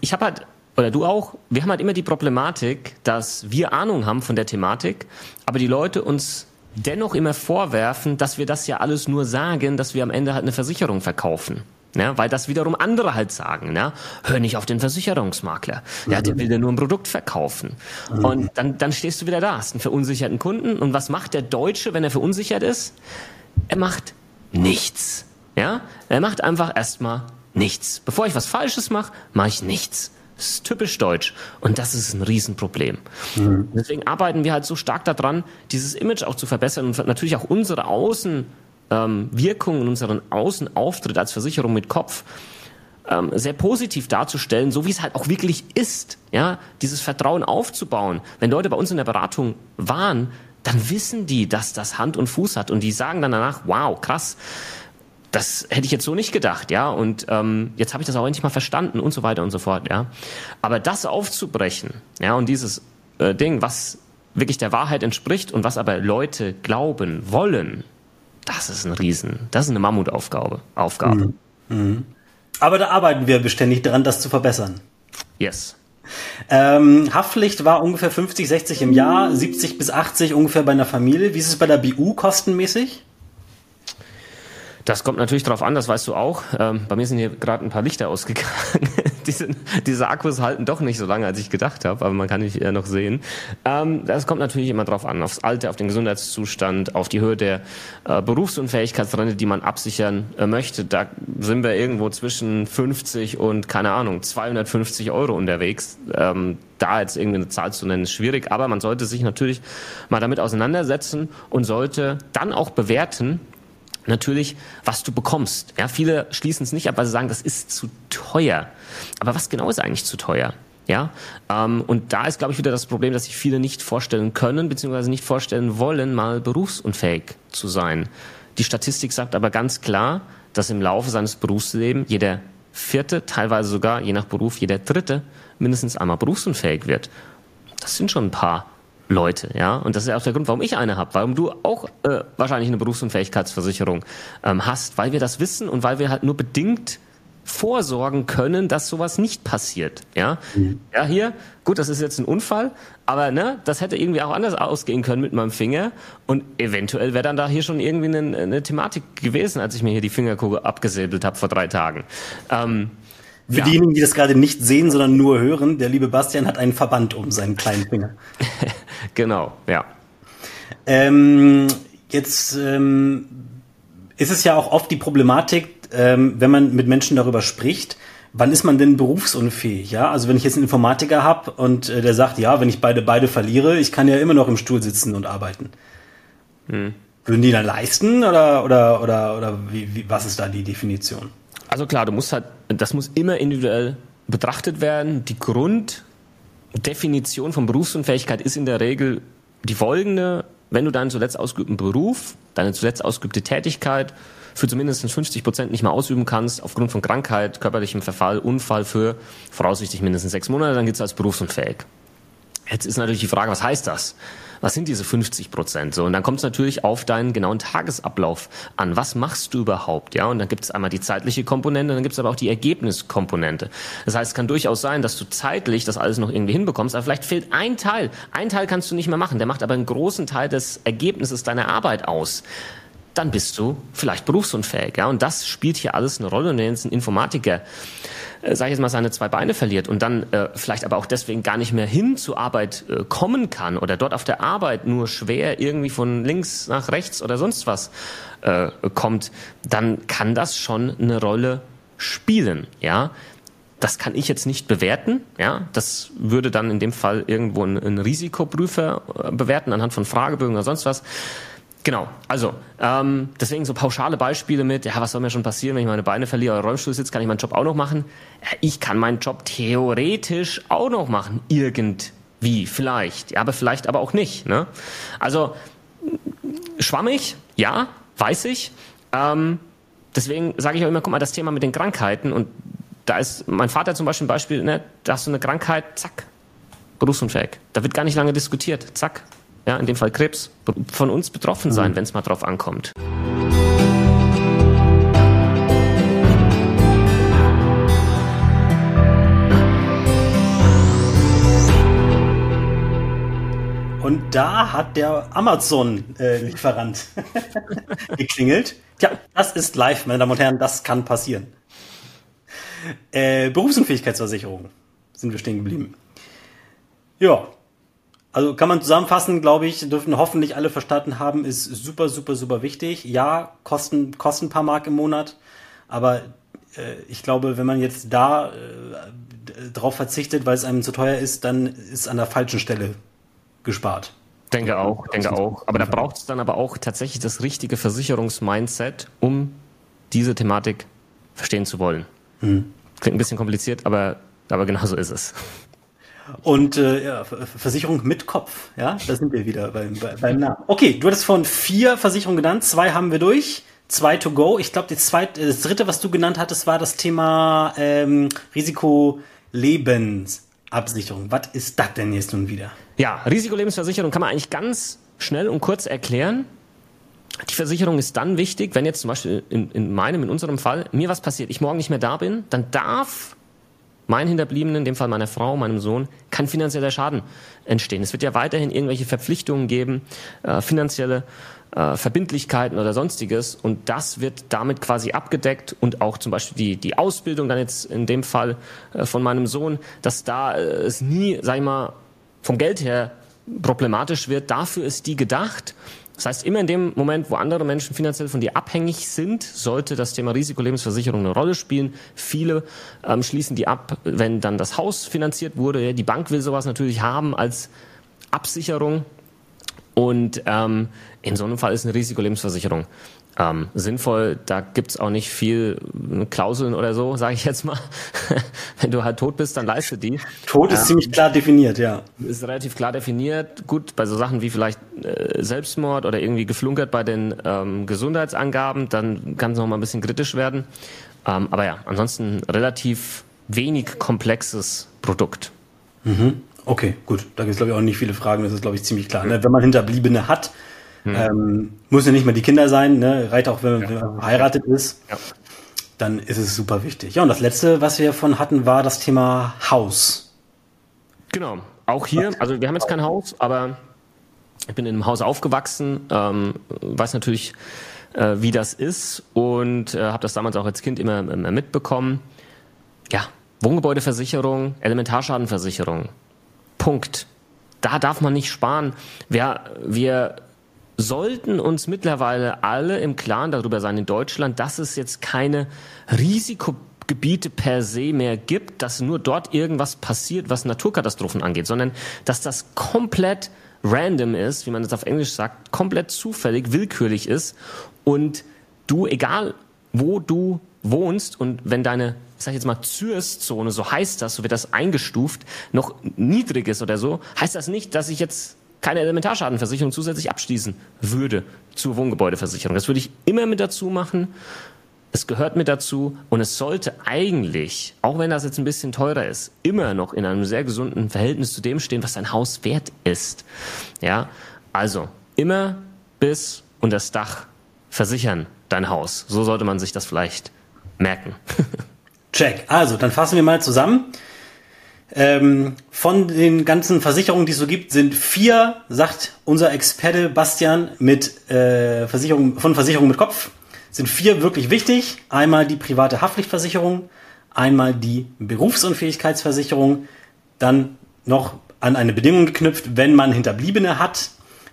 ich habe halt, oder du auch, wir haben halt immer die Problematik, dass wir Ahnung haben von der Thematik, aber die Leute uns dennoch immer vorwerfen, dass wir das ja alles nur sagen, dass wir am Ende halt eine Versicherung verkaufen. Ja, weil das wiederum andere halt sagen, ja, hör nicht auf den Versicherungsmakler. Ja, der will dir nur ein Produkt verkaufen. Und dann, dann stehst du wieder da, hast einen verunsicherten Kunden. Und was macht der Deutsche, wenn er verunsichert ist? Er macht nichts. Ja, er macht einfach erstmal nichts. Bevor ich was Falsches mache, mache ich nichts. Das ist typisch deutsch. Und das ist ein Riesenproblem. Mhm. Deswegen arbeiten wir halt so stark daran, dieses Image auch zu verbessern und natürlich auch unsere Außen ähm, in unseren Außenauftritt als Versicherung mit Kopf ähm, sehr positiv darzustellen, so wie es halt auch wirklich ist, ja, dieses Vertrauen aufzubauen. Wenn Leute bei uns in der Beratung waren, dann wissen die, dass das Hand und Fuß hat und die sagen dann danach, wow, krass, das hätte ich jetzt so nicht gedacht, ja, und ähm, jetzt habe ich das auch endlich mal verstanden und so weiter und so fort, ja. Aber das aufzubrechen, ja, und dieses äh, Ding, was wirklich der Wahrheit entspricht und was aber Leute glauben wollen, das ist ein Riesen, das ist eine Mammutaufgabe. Aufgabe. Mhm. Mhm. Aber da arbeiten wir beständig dran, das zu verbessern. Yes. Ähm, Haftpflicht war ungefähr 50, 60 im Jahr, 70 bis 80 ungefähr bei einer Familie. Wie ist es bei der BU kostenmäßig? Das kommt natürlich darauf an, das weißt du auch. Ähm, bei mir sind hier gerade ein paar Lichter ausgegangen. [laughs] diese, diese Akkus halten doch nicht so lange, als ich gedacht habe, aber man kann nicht äh, noch sehen. Ähm, das kommt natürlich immer darauf an, aufs Alter, auf den Gesundheitszustand, auf die Höhe der äh, Berufsunfähigkeitsrente, die man absichern äh, möchte. Da sind wir irgendwo zwischen 50 und, keine Ahnung, 250 Euro unterwegs. Ähm, da jetzt irgendeine Zahl zu nennen, ist schwierig, aber man sollte sich natürlich mal damit auseinandersetzen und sollte dann auch bewerten, natürlich, was du bekommst. Ja, viele schließen es nicht ab, weil sie sagen, das ist zu teuer. Aber was genau ist eigentlich zu teuer? Ja, ähm, und da ist, glaube ich, wieder das Problem, dass sich viele nicht vorstellen können, beziehungsweise nicht vorstellen wollen, mal berufsunfähig zu sein. Die Statistik sagt aber ganz klar, dass im Laufe seines Berufslebens jeder vierte, teilweise sogar, je nach Beruf, jeder dritte mindestens einmal berufsunfähig wird. Das sind schon ein paar Leute, ja. Und das ist ja auch der Grund, warum ich eine habe, warum du auch äh, wahrscheinlich eine Berufsunfähigkeitsversicherung ähm, hast, weil wir das wissen und weil wir halt nur bedingt vorsorgen können, dass sowas nicht passiert. Ja, mhm. ja hier, gut, das ist jetzt ein Unfall, aber ne, das hätte irgendwie auch anders ausgehen können mit meinem Finger und eventuell wäre dann da hier schon irgendwie eine, eine, Thematik gewesen, als ich mir hier die Fingerkugel abgesäbelt habe vor drei Tagen. Ähm, für ja. diejenigen, die das gerade nicht sehen, sondern nur hören, der liebe Bastian hat einen Verband um seinen kleinen Finger. [laughs] genau, ja. Ähm, jetzt ähm, ist es ja auch oft die Problematik, ähm, wenn man mit Menschen darüber spricht, wann ist man denn berufsunfähig? Ja, also wenn ich jetzt einen Informatiker habe und äh, der sagt, ja, wenn ich beide beide verliere, ich kann ja immer noch im Stuhl sitzen und arbeiten. Hm. Würden die dann leisten oder oder oder oder wie, wie, was ist da die Definition? Also klar, du musst halt, das muss immer individuell betrachtet werden. Die Grunddefinition von Berufsunfähigkeit ist in der Regel die folgende. Wenn du deinen zuletzt ausgeübten Beruf, deine zuletzt ausgeübte Tätigkeit für zumindest 50 Prozent nicht mehr ausüben kannst, aufgrund von Krankheit, körperlichem Verfall, Unfall für voraussichtlich mindestens sechs Monate, dann gilt es als berufsunfähig. Jetzt ist natürlich die Frage, was heißt das? Was sind diese 50 Prozent? So, und dann kommt es natürlich auf deinen genauen Tagesablauf an. Was machst du überhaupt? Ja, und dann gibt es einmal die zeitliche Komponente, dann gibt es aber auch die Ergebniskomponente. Das heißt, es kann durchaus sein, dass du zeitlich das alles noch irgendwie hinbekommst, aber vielleicht fehlt ein Teil. Ein Teil kannst du nicht mehr machen, der macht aber einen großen Teil des Ergebnisses deiner Arbeit aus dann bist du vielleicht berufsunfähig. Ja? Und das spielt hier alles eine Rolle. Und wenn jetzt ein Informatiker, äh, sage ich jetzt mal, seine zwei Beine verliert und dann äh, vielleicht aber auch deswegen gar nicht mehr hin zur Arbeit äh, kommen kann oder dort auf der Arbeit nur schwer irgendwie von links nach rechts oder sonst was äh, kommt, dann kann das schon eine Rolle spielen. Ja? Das kann ich jetzt nicht bewerten. Ja, das würde dann in dem Fall irgendwo ein, ein Risikoprüfer äh, bewerten anhand von Fragebögen oder sonst was. Genau, also ähm, deswegen so pauschale Beispiele mit, ja, was soll mir schon passieren, wenn ich meine Beine verliere oder Rollstuhl sitze, kann ich meinen Job auch noch machen? Ja, ich kann meinen Job theoretisch auch noch machen, irgendwie, vielleicht, ja, aber vielleicht aber auch nicht. Ne? Also schwammig, ja, weiß ich. Ähm, deswegen sage ich auch immer, guck mal, das Thema mit den Krankheiten und da ist mein Vater zum Beispiel ein Beispiel, ne, da hast du eine Krankheit, zack, berufsunfähig. Da wird gar nicht lange diskutiert, zack, ja, in dem Fall Krebs, von uns betroffen sein, mhm. wenn es mal drauf ankommt. Und da hat der Amazon-Lieferant äh, [laughs] geklingelt. Tja, das ist live, meine Damen und Herren, das kann passieren. Äh, Berufsunfähigkeitsversicherung sind wir stehen geblieben. Ja, also kann man zusammenfassen, glaube ich, dürfen hoffentlich alle verstanden haben, ist super, super, super wichtig. Ja, kosten, kosten ein paar Mark im Monat, aber äh, ich glaube, wenn man jetzt da äh, drauf verzichtet, weil es einem zu teuer ist, dann ist an der falschen Stelle gespart. Denke auch, denke auch. Aber da braucht es dann aber auch tatsächlich das richtige Versicherungsmindset, um diese Thematik verstehen zu wollen. Hm. Klingt ein bisschen kompliziert, aber, aber genau so ist es. Und äh, ja, Versicherung mit Kopf, ja, da sind wir wieder beim, beim Namen. Okay, du hattest von vier Versicherungen genannt, zwei haben wir durch, zwei to go. Ich glaube, das dritte, was du genannt hattest, war das Thema ähm, Risikolebensabsicherung. Was ist das denn jetzt nun wieder? Ja, Risikolebensversicherung kann man eigentlich ganz schnell und kurz erklären. Die Versicherung ist dann wichtig, wenn jetzt zum Beispiel in, in meinem, in unserem Fall, mir was passiert, ich morgen nicht mehr da bin, dann darf mein Hinterbliebenen, in dem Fall meiner Frau, meinem Sohn, kann finanzieller Schaden entstehen. Es wird ja weiterhin irgendwelche Verpflichtungen geben, äh, finanzielle äh, Verbindlichkeiten oder sonstiges und das wird damit quasi abgedeckt und auch zum Beispiel die, die Ausbildung dann jetzt in dem Fall äh, von meinem Sohn, dass da äh, es nie, sag ich mal, vom Geld her problematisch wird. Dafür ist die gedacht das heißt, immer in dem Moment, wo andere Menschen finanziell von dir abhängig sind, sollte das Thema Risikolebensversicherung eine Rolle spielen. Viele ähm, schließen die ab, wenn dann das Haus finanziert wurde. Die Bank will sowas natürlich haben als Absicherung. Und ähm, in so einem Fall ist eine Risikolebensversicherung ähm, sinnvoll. Da gibt's auch nicht viel äh, Klauseln oder so, sage ich jetzt mal. [laughs] Wenn du halt tot bist, dann leiste die. Tod ist ähm, ziemlich klar definiert, ja. Ist relativ klar definiert. Gut, bei so Sachen wie vielleicht äh, Selbstmord oder irgendwie geflunkert bei den ähm, Gesundheitsangaben, dann kann es noch mal ein bisschen kritisch werden. Ähm, aber ja, ansonsten relativ wenig komplexes Produkt. Mhm. Okay, gut. Da gibt es, glaube ich, auch nicht viele Fragen. Das ist, glaube ich, ziemlich klar. Ne? Wenn man Hinterbliebene hat, hm. Ähm, muss ja nicht mal die Kinder sein, ne? reicht auch, wenn, ja. man verheiratet ist. Ja. Dann ist es super wichtig. Ja, und das letzte, was wir von hatten, war das Thema Haus. Genau. Auch hier, also wir haben jetzt kein Haus, aber ich bin in einem Haus aufgewachsen, ähm, weiß natürlich, äh, wie das ist und äh, habe das damals auch als Kind immer, immer mitbekommen. Ja, Wohngebäudeversicherung, Elementarschadenversicherung. Punkt. Da darf man nicht sparen. Wir, wir sollten uns mittlerweile alle im Klaren darüber sein in Deutschland, dass es jetzt keine Risikogebiete per se mehr gibt, dass nur dort irgendwas passiert, was Naturkatastrophen angeht, sondern dass das komplett random ist, wie man es auf Englisch sagt, komplett zufällig, willkürlich ist und du, egal wo du wohnst und wenn deine, ich sag jetzt mal, Zürszone, so heißt das, so wird das eingestuft, noch niedrig ist oder so, heißt das nicht, dass ich jetzt keine Elementarschadenversicherung zusätzlich abschließen würde zur Wohngebäudeversicherung. Das würde ich immer mit dazu machen. Es gehört mit dazu und es sollte eigentlich, auch wenn das jetzt ein bisschen teurer ist, immer noch in einem sehr gesunden Verhältnis zu dem stehen, was dein Haus wert ist. Ja, also immer bis und das Dach versichern dein Haus. So sollte man sich das vielleicht merken. [laughs] Check. Also, dann fassen wir mal zusammen. Ähm, von den ganzen Versicherungen, die es so gibt, sind vier, sagt unser Experte Bastian, mit äh, Versicherung, von Versicherung mit Kopf, sind vier wirklich wichtig. Einmal die private Haftpflichtversicherung, einmal die Berufsunfähigkeitsversicherung, dann noch an eine Bedingung geknüpft, wenn man Hinterbliebene hat,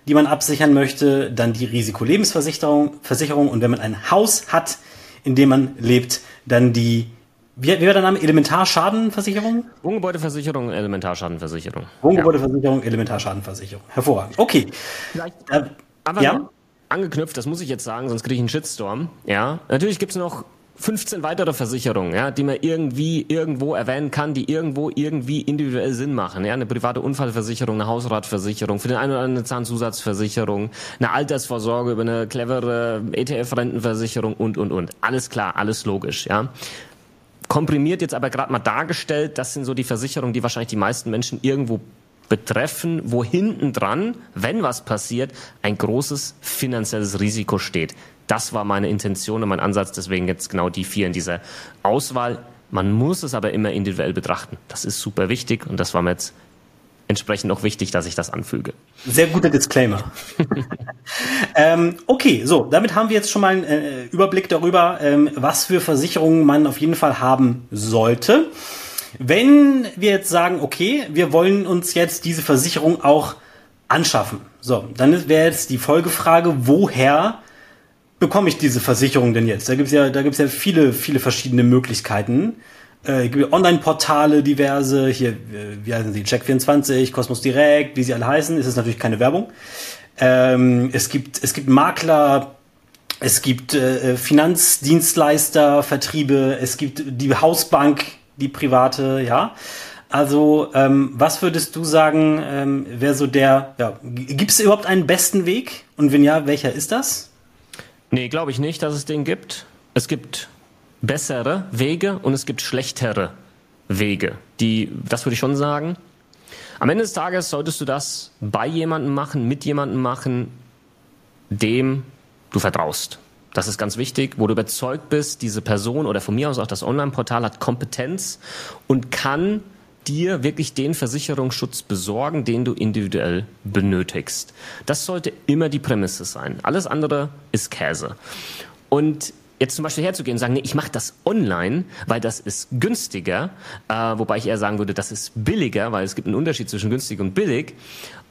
die man absichern möchte, dann die Risikolebensversicherung Versicherung und wenn man ein Haus hat, in dem man lebt, dann die wie, wie war der Name? Elementarschadenversicherung? Wohngebäudeversicherung, Elementarschadenversicherung. Wohngebäudeversicherung, ja. Elementarschadenversicherung. Hervorragend. Okay. Vielleicht äh, aber ja? angeknüpft, das muss ich jetzt sagen, sonst kriege ich einen Shitstorm. Ja, natürlich gibt es noch 15 weitere Versicherungen, ja, die man irgendwie irgendwo erwähnen kann, die irgendwo irgendwie individuell Sinn machen. Ja, eine private Unfallversicherung, eine Hausratversicherung, für den einen oder anderen eine Zahnzusatzversicherung, eine Altersvorsorge über eine clevere ETF-Rentenversicherung und und und. Alles klar, alles logisch, ja. Komprimiert jetzt aber gerade mal dargestellt, das sind so die Versicherungen, die wahrscheinlich die meisten Menschen irgendwo betreffen, wo hinten dran, wenn was passiert, ein großes finanzielles Risiko steht. Das war meine Intention und mein Ansatz, deswegen jetzt genau die vier in dieser Auswahl. Man muss es aber immer individuell betrachten. Das ist super wichtig und das war mir jetzt entsprechend auch wichtig, dass ich das anfüge. Sehr guter Disclaimer. [laughs] ähm, okay, so, damit haben wir jetzt schon mal einen äh, Überblick darüber, ähm, was für Versicherungen man auf jeden Fall haben sollte. Wenn wir jetzt sagen, okay, wir wollen uns jetzt diese Versicherung auch anschaffen, so, dann wäre jetzt die Folgefrage, woher bekomme ich diese Versicherung denn jetzt? Da gibt's ja, da gibt's ja viele, viele verschiedene Möglichkeiten äh, Online-Portale diverse, hier, äh, wie heißen sie, Check24, Cosmos Direct, wie sie alle heißen, ist es natürlich keine Werbung. Ähm, es gibt, es gibt Makler, es gibt äh, Finanzdienstleister, Vertriebe, es gibt die Hausbank, die private, ja. Also, ähm, was würdest du sagen, ähm, wäre so der, ja, gibt es überhaupt einen besten Weg? Und wenn ja, welcher ist das? Nee, glaube ich nicht, dass es den gibt. Es gibt bessere Wege und es gibt schlechtere Wege. Die, das würde ich schon sagen. Am Ende des Tages solltest du das bei jemandem machen, mit jemandem machen, dem du vertraust. Das ist ganz wichtig, wo du überzeugt bist, diese Person oder von mir aus auch das Online-Portal hat Kompetenz und kann dir wirklich den Versicherungsschutz besorgen, den du individuell benötigst. Das sollte immer die Prämisse sein. Alles andere ist Käse. Und jetzt zum Beispiel herzugehen und sagen, nee, ich mache das online, weil das ist günstiger, äh, wobei ich eher sagen würde, das ist billiger, weil es gibt einen Unterschied zwischen günstig und billig.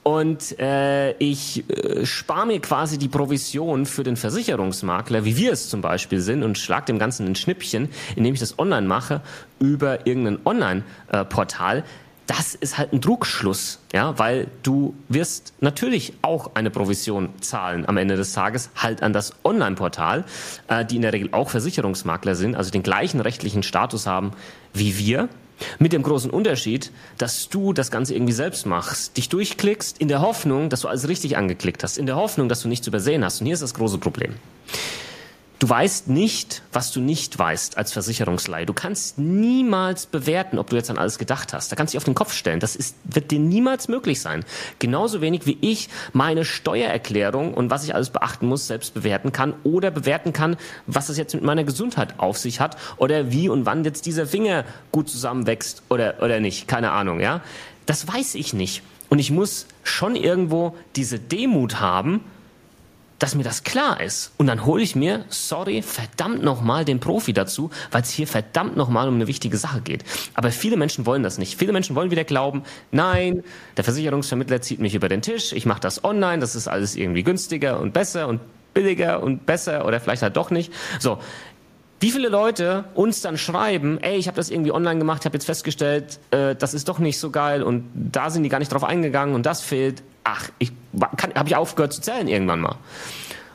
Und äh, ich äh, spare mir quasi die Provision für den Versicherungsmakler, wie wir es zum Beispiel sind, und schlag dem Ganzen ein Schnippchen, indem ich das online mache über irgendein Online-Portal. Äh, das ist halt ein Trugschluss, ja, weil du wirst natürlich auch eine Provision zahlen am Ende des Tages halt an das Online-Portal, äh, die in der Regel auch Versicherungsmakler sind, also den gleichen rechtlichen Status haben wie wir. Mit dem großen Unterschied, dass du das Ganze irgendwie selbst machst, dich durchklickst in der Hoffnung, dass du alles richtig angeklickt hast, in der Hoffnung, dass du nichts übersehen hast. Und hier ist das große Problem. Du weißt nicht, was du nicht weißt als Versicherungsleihe. Du kannst niemals bewerten, ob du jetzt an alles gedacht hast. Da kannst du dich auf den Kopf stellen. Das ist, wird dir niemals möglich sein. Genauso wenig wie ich meine Steuererklärung und was ich alles beachten muss, selbst bewerten kann oder bewerten kann, was es jetzt mit meiner Gesundheit auf sich hat oder wie und wann jetzt dieser Finger gut zusammenwächst oder, oder nicht. Keine Ahnung, ja. Das weiß ich nicht. Und ich muss schon irgendwo diese Demut haben, dass mir das klar ist. Und dann hole ich mir, sorry, verdammt nochmal den Profi dazu, weil es hier verdammt nochmal um eine wichtige Sache geht. Aber viele Menschen wollen das nicht. Viele Menschen wollen wieder glauben, nein, der Versicherungsvermittler zieht mich über den Tisch, ich mache das online, das ist alles irgendwie günstiger und besser und billiger und besser oder vielleicht halt doch nicht. So, wie viele Leute uns dann schreiben, ey, ich habe das irgendwie online gemacht, habe jetzt festgestellt, äh, das ist doch nicht so geil und da sind die gar nicht drauf eingegangen und das fehlt ach, ich habe ich aufgehört zu zählen irgendwann mal.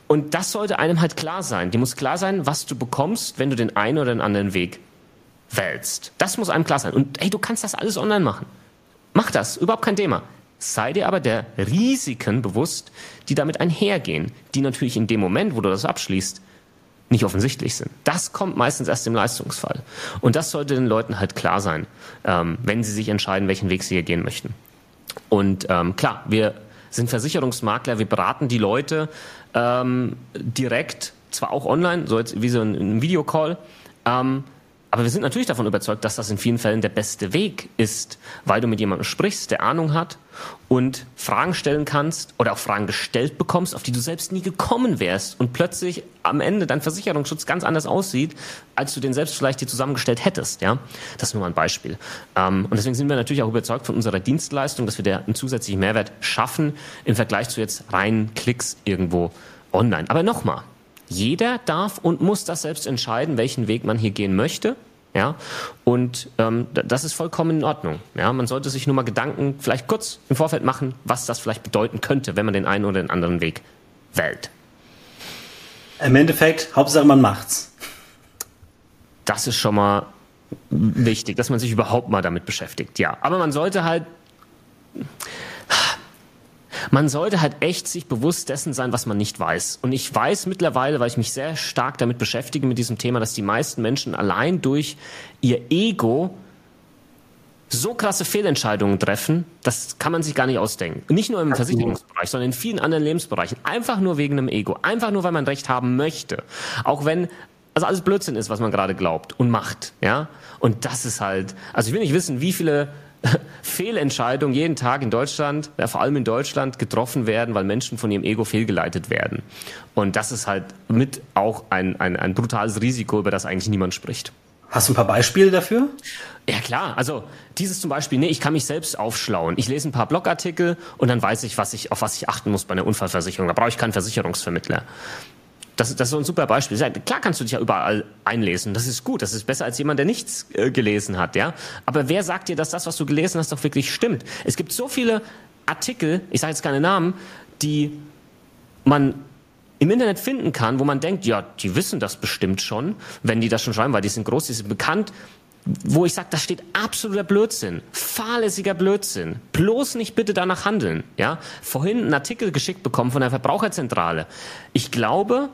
Und das sollte einem halt klar sein. Dir muss klar sein, was du bekommst, wenn du den einen oder den anderen Weg wählst. Das muss einem klar sein. Und hey, du kannst das alles online machen. Mach das, überhaupt kein Thema. Sei dir aber der Risiken bewusst, die damit einhergehen, die natürlich in dem Moment, wo du das abschließt, nicht offensichtlich sind. Das kommt meistens erst im Leistungsfall. Und das sollte den Leuten halt klar sein, ähm, wenn sie sich entscheiden, welchen Weg sie hier gehen möchten. Und ähm, klar, wir sind Versicherungsmakler, wir beraten die Leute ähm, direkt, zwar auch online, so jetzt wie so ein, ein Videocall, ähm, Aber wir sind natürlich davon überzeugt, dass das in vielen Fällen der beste Weg ist, weil du mit jemandem sprichst, der Ahnung hat und Fragen stellen kannst oder auch Fragen gestellt bekommst, auf die du selbst nie gekommen wärst und plötzlich am Ende dein Versicherungsschutz ganz anders aussieht, als du den selbst vielleicht dir zusammengestellt hättest. Ja, das ist nur mal ein Beispiel. Ähm, und deswegen sind wir natürlich auch überzeugt von unserer Dienstleistung, dass wir da einen zusätzlichen Mehrwert schaffen im Vergleich zu jetzt reinen Klicks irgendwo online. Aber nochmal, jeder darf und muss das selbst entscheiden, welchen Weg man hier gehen möchte. Ja, und ähm, das ist vollkommen in Ordnung. Ja, man sollte sich nur mal Gedanken vielleicht kurz im Vorfeld machen, was das vielleicht bedeuten könnte, wenn man den einen oder den anderen Weg wählt. Im Endeffekt, Hauptsache man macht's. Das ist schon mal wichtig, dass man sich überhaupt mal damit beschäftigt. Ja, aber man sollte halt man sollte halt echt sich bewusst dessen sein, was man nicht weiß. Und ich weiß mittlerweile, weil ich mich sehr stark damit beschäftige mit diesem Thema, dass die meisten Menschen allein durch ihr Ego so krasse Fehlentscheidungen treffen, das kann man sich gar nicht ausdenken. Nicht nur im Versicherungsbereich, sondern in vielen anderen Lebensbereichen. Einfach nur wegen einem Ego. Einfach nur, weil man Recht haben möchte. Auch wenn also alles Blödsinn ist, was man gerade glaubt und macht, ja. Und das ist halt, also ich will nicht wissen, wie viele [laughs] Fehlentscheidungen jeden Tag in Deutschland, ja, vor allem in Deutschland, getroffen werden, weil Menschen von ihrem Ego fehlgeleitet werden. Und das ist halt mit auch ein, ein, ein brutales Risiko, über das eigentlich niemand spricht. Hast du ein paar Beispiele dafür? Ja klar, also dieses zum Beispiel, nee, ich kann mich selbst aufschlauen. Ich lese ein paar Blogartikel und dann weiß ich, was ich, auf was ich achten muss bei einer Unfallversicherung. Da brauche ich keinen Versicherungsvermittler. Das, das ist so ein super Beispiel. Klar kannst du dich ja überall einlesen. Das ist gut. Das ist besser als jemand, der nichts äh, gelesen hat, ja. Aber wer sagt dir, dass das, was du gelesen hast, doch wirklich stimmt? Es gibt so viele Artikel, ich sage jetzt keine Namen, die man im Internet finden kann, wo man denkt, ja, die wissen das bestimmt schon, wenn die das schon schreiben, weil die sind groß, die sind bekannt, wo ich sage, da steht absoluter Blödsinn, fahrlässiger Blödsinn. Bloß nicht bitte danach handeln. Ja, vorhin einen Artikel geschickt bekommen von der Verbraucherzentrale. Ich glaube,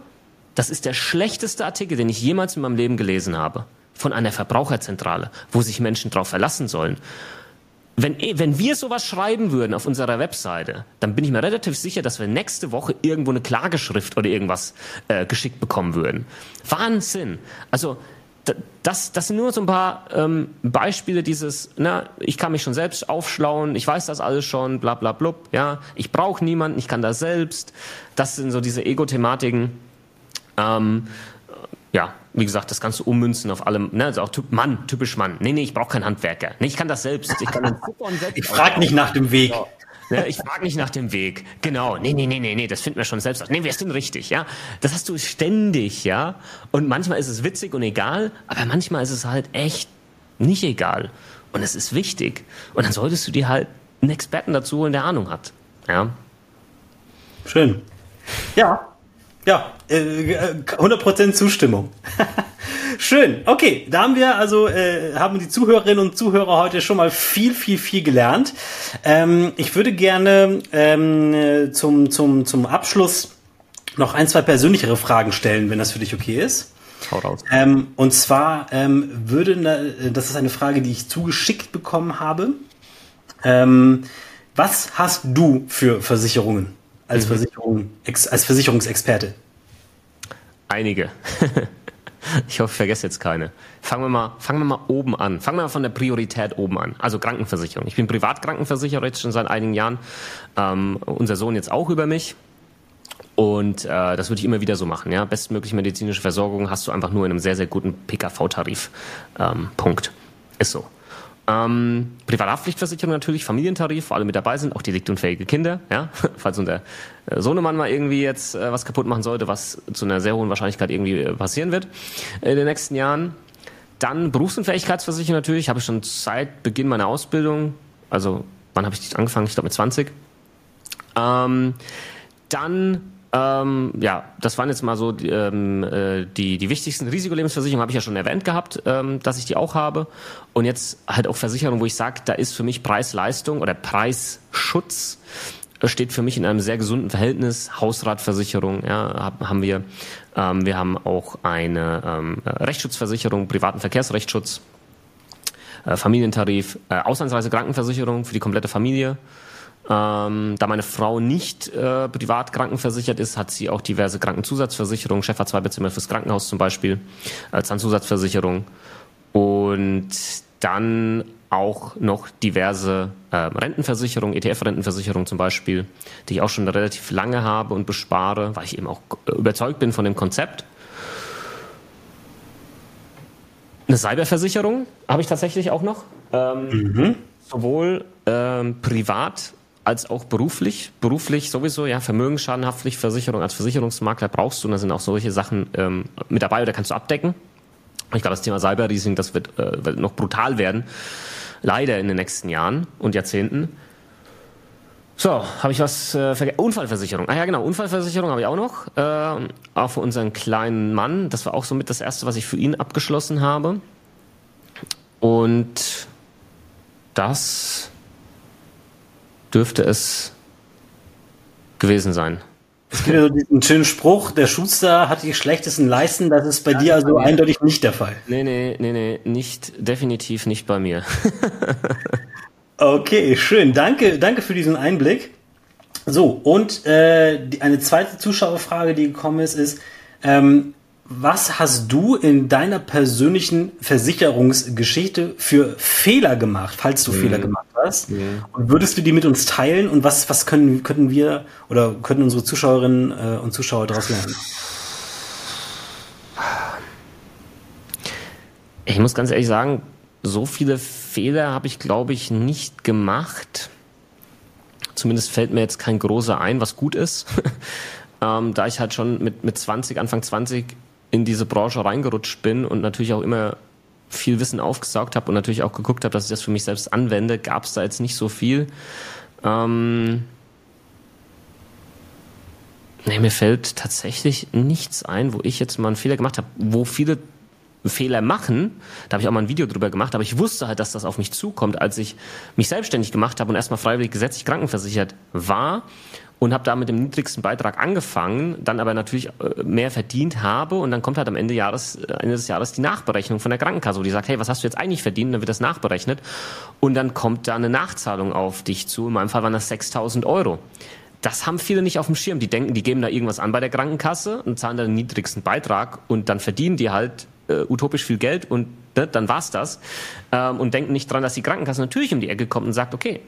das ist der schlechteste Artikel, den ich jemals in meinem Leben gelesen habe. Von einer Verbraucherzentrale, wo sich Menschen darauf verlassen sollen. Wenn, wenn wir sowas schreiben würden auf unserer Webseite, dann bin ich mir relativ sicher, dass wir nächste Woche irgendwo eine Klageschrift oder irgendwas äh, geschickt bekommen würden. Wahnsinn. Also das, das sind nur so ein paar ähm, Beispiele dieses, na, ich kann mich schon selbst aufschlauen, ich weiß das alles schon, bla bla blub, ja, ich brauche niemanden, ich kann das selbst. Das sind so diese Ego-Thematiken. Ähm, ja, wie gesagt, das kannst du ummünzen auf allem, ne, also auch typ Mann, typisch Mann. Nee, nee, ich brauche keinen Handwerker. Nee, ich kann das selbst. Ich kann [laughs] Ich frage nicht nach dem Weg. Ja. Ja, ich frage nicht nach dem Weg. Genau. Nee, nee, nee, nee, nee, das finden wir schon selbst aus. Nee, wir sind richtig, ja. Das hast du ständig, ja. Und manchmal ist es witzig und egal, aber manchmal ist es halt echt nicht egal. Und es ist wichtig. Und dann solltest du dir halt einen Experten dazu holen, der Ahnung hat. Ja. Schön. Ja, ja, äh, 100% Zustimmung. [laughs] Schön. Okay, da haben wir also äh, haben die Zuhörerinnen und Zuhörer heute schon mal viel, viel, viel gelernt. Ähm, ich würde gerne ähm, zum zum zum Abschluss noch ein, zwei persönlichere Fragen stellen, wenn das für dich okay ist. Hau raus. Ähm, und zwar ähm, würde, das ist eine Frage, die ich zugeschickt bekommen habe. Ähm, was hast du für Versicherungen? Als, mhm. Versicherung, als Versicherungsexperte? Einige. [laughs] ich hoffe, ich vergesse jetzt keine. Fangen wir mal, fangen wir mal oben an. Fangen wir mal von der Priorität oben an. Also Krankenversicherung. Ich bin Privatkrankenversicherer jetzt schon seit einigen Jahren. Ähm, unser Sohn jetzt auch über mich. Und äh, das würde ich immer wieder so machen. Ja? Bestmögliche medizinische Versorgung hast du einfach nur in einem sehr, sehr guten PKV-Tarif. Ähm, Punkt. Ist so. Ähm, Privathaftpflichtversicherung natürlich, Familientarif, wo alle mit dabei sind, auch deliktunfähige Kinder, ja, [laughs] falls unser äh, Sohnemann mal irgendwie jetzt äh, was kaputt machen sollte, was zu einer sehr hohen Wahrscheinlichkeit irgendwie äh, passieren wird in den nächsten Jahren. Dann Berufsunfähigkeitsversicherung natürlich, habe ich schon seit Beginn meiner Ausbildung, also wann habe ich angefangen? Ich glaube mit 20. Ähm, dann ähm, ja, das waren jetzt mal so die, ähm, äh, die, die wichtigsten Risikolebensversicherungen, habe ich ja schon erwähnt gehabt, ähm, dass ich die auch habe. Und jetzt halt auch Versicherungen, wo ich sage, da ist für mich Preis-Leistung oder Preisschutz steht für mich in einem sehr gesunden Verhältnis. Hausratversicherung ja, haben wir. Ähm, wir haben auch eine ähm, Rechtsschutzversicherung, privaten Verkehrsrechtsschutz, äh, Familientarif, äh, Auslandsreise Krankenversicherung für die komplette Familie. Ähm, da meine Frau nicht äh, privat krankenversichert ist, hat sie auch diverse Krankenzusatzversicherungen, Chefarzweibezimmer fürs Krankenhaus zum Beispiel, äh, Zahnzusatzversicherung. und dann auch noch diverse äh, Rentenversicherungen, ETF-Rentenversicherungen zum Beispiel, die ich auch schon relativ lange habe und bespare, weil ich eben auch überzeugt bin von dem Konzept. Eine Cyberversicherung habe ich tatsächlich auch noch. Ähm, mhm. Sowohl ähm, privat als auch beruflich. Beruflich sowieso, ja, Vermögensschadenhaftpflichtversicherung als Versicherungsmakler brauchst du. Und da sind auch solche Sachen ähm, mit dabei oder kannst du abdecken. Ich glaube, das Thema Cyberleasing, das wird, äh, wird noch brutal werden. Leider in den nächsten Jahren und Jahrzehnten. So, habe ich was äh, vergessen? Unfallversicherung. Ah ja, genau, Unfallversicherung habe ich auch noch. Äh, auch für unseren kleinen Mann. Das war auch somit das erste, was ich für ihn abgeschlossen habe. Und das dürfte es gewesen sein. Es gibt ja so diesen schönen Spruch, der Schuster hat die schlechtesten Leisten, das ist bei ja, dir also eindeutig nicht der Fall. Nee, nee, nee, nee, nicht, definitiv nicht bei mir. [laughs] okay, schön. Danke, danke für diesen Einblick. So, und äh, die, eine zweite Zuschauerfrage, die gekommen ist, ist, ähm, was hast du in deiner persönlichen Versicherungsgeschichte für Fehler gemacht, falls du mhm. Fehler gemacht hast? Mhm. Und würdest du die mit uns teilen? Und was, was können, können wir oder können unsere Zuschauerinnen äh, und Zuschauer daraus lernen? Ich muss ganz ehrlich sagen, so viele Fehler habe ich, glaube ich, nicht gemacht. Zumindest fällt mir jetzt kein großer ein, was gut ist. [laughs] ähm, da ich halt schon mit, mit 20, Anfang 20 in diese Branche reingerutscht bin und natürlich auch immer viel Wissen aufgesaugt habe und natürlich auch geguckt habe, dass ich das für mich selbst anwende, gab es da jetzt nicht so viel. Ähm nee, mir fällt tatsächlich nichts ein, wo ich jetzt mal einen Fehler gemacht habe, wo viele Fehler machen. Da habe ich auch mal ein Video drüber gemacht, aber ich wusste halt, dass das auf mich zukommt, als ich mich selbstständig gemacht habe und erstmal freiwillig gesetzlich krankenversichert war und habe da mit dem niedrigsten Beitrag angefangen, dann aber natürlich äh, mehr verdient habe und dann kommt halt am Ende, Jahres, äh, Ende des Jahres die Nachberechnung von der Krankenkasse, wo die sagt, hey, was hast du jetzt eigentlich verdient? dann wird das nachberechnet und dann kommt da eine Nachzahlung auf dich zu. In meinem Fall waren das 6.000 Euro. Das haben viele nicht auf dem Schirm. Die denken, die geben da irgendwas an bei der Krankenkasse und zahlen da den niedrigsten Beitrag und dann verdienen die halt äh, utopisch viel Geld und ne, dann war's das. Ähm, und denken nicht dran, dass die Krankenkasse natürlich um die Ecke kommt und sagt, okay,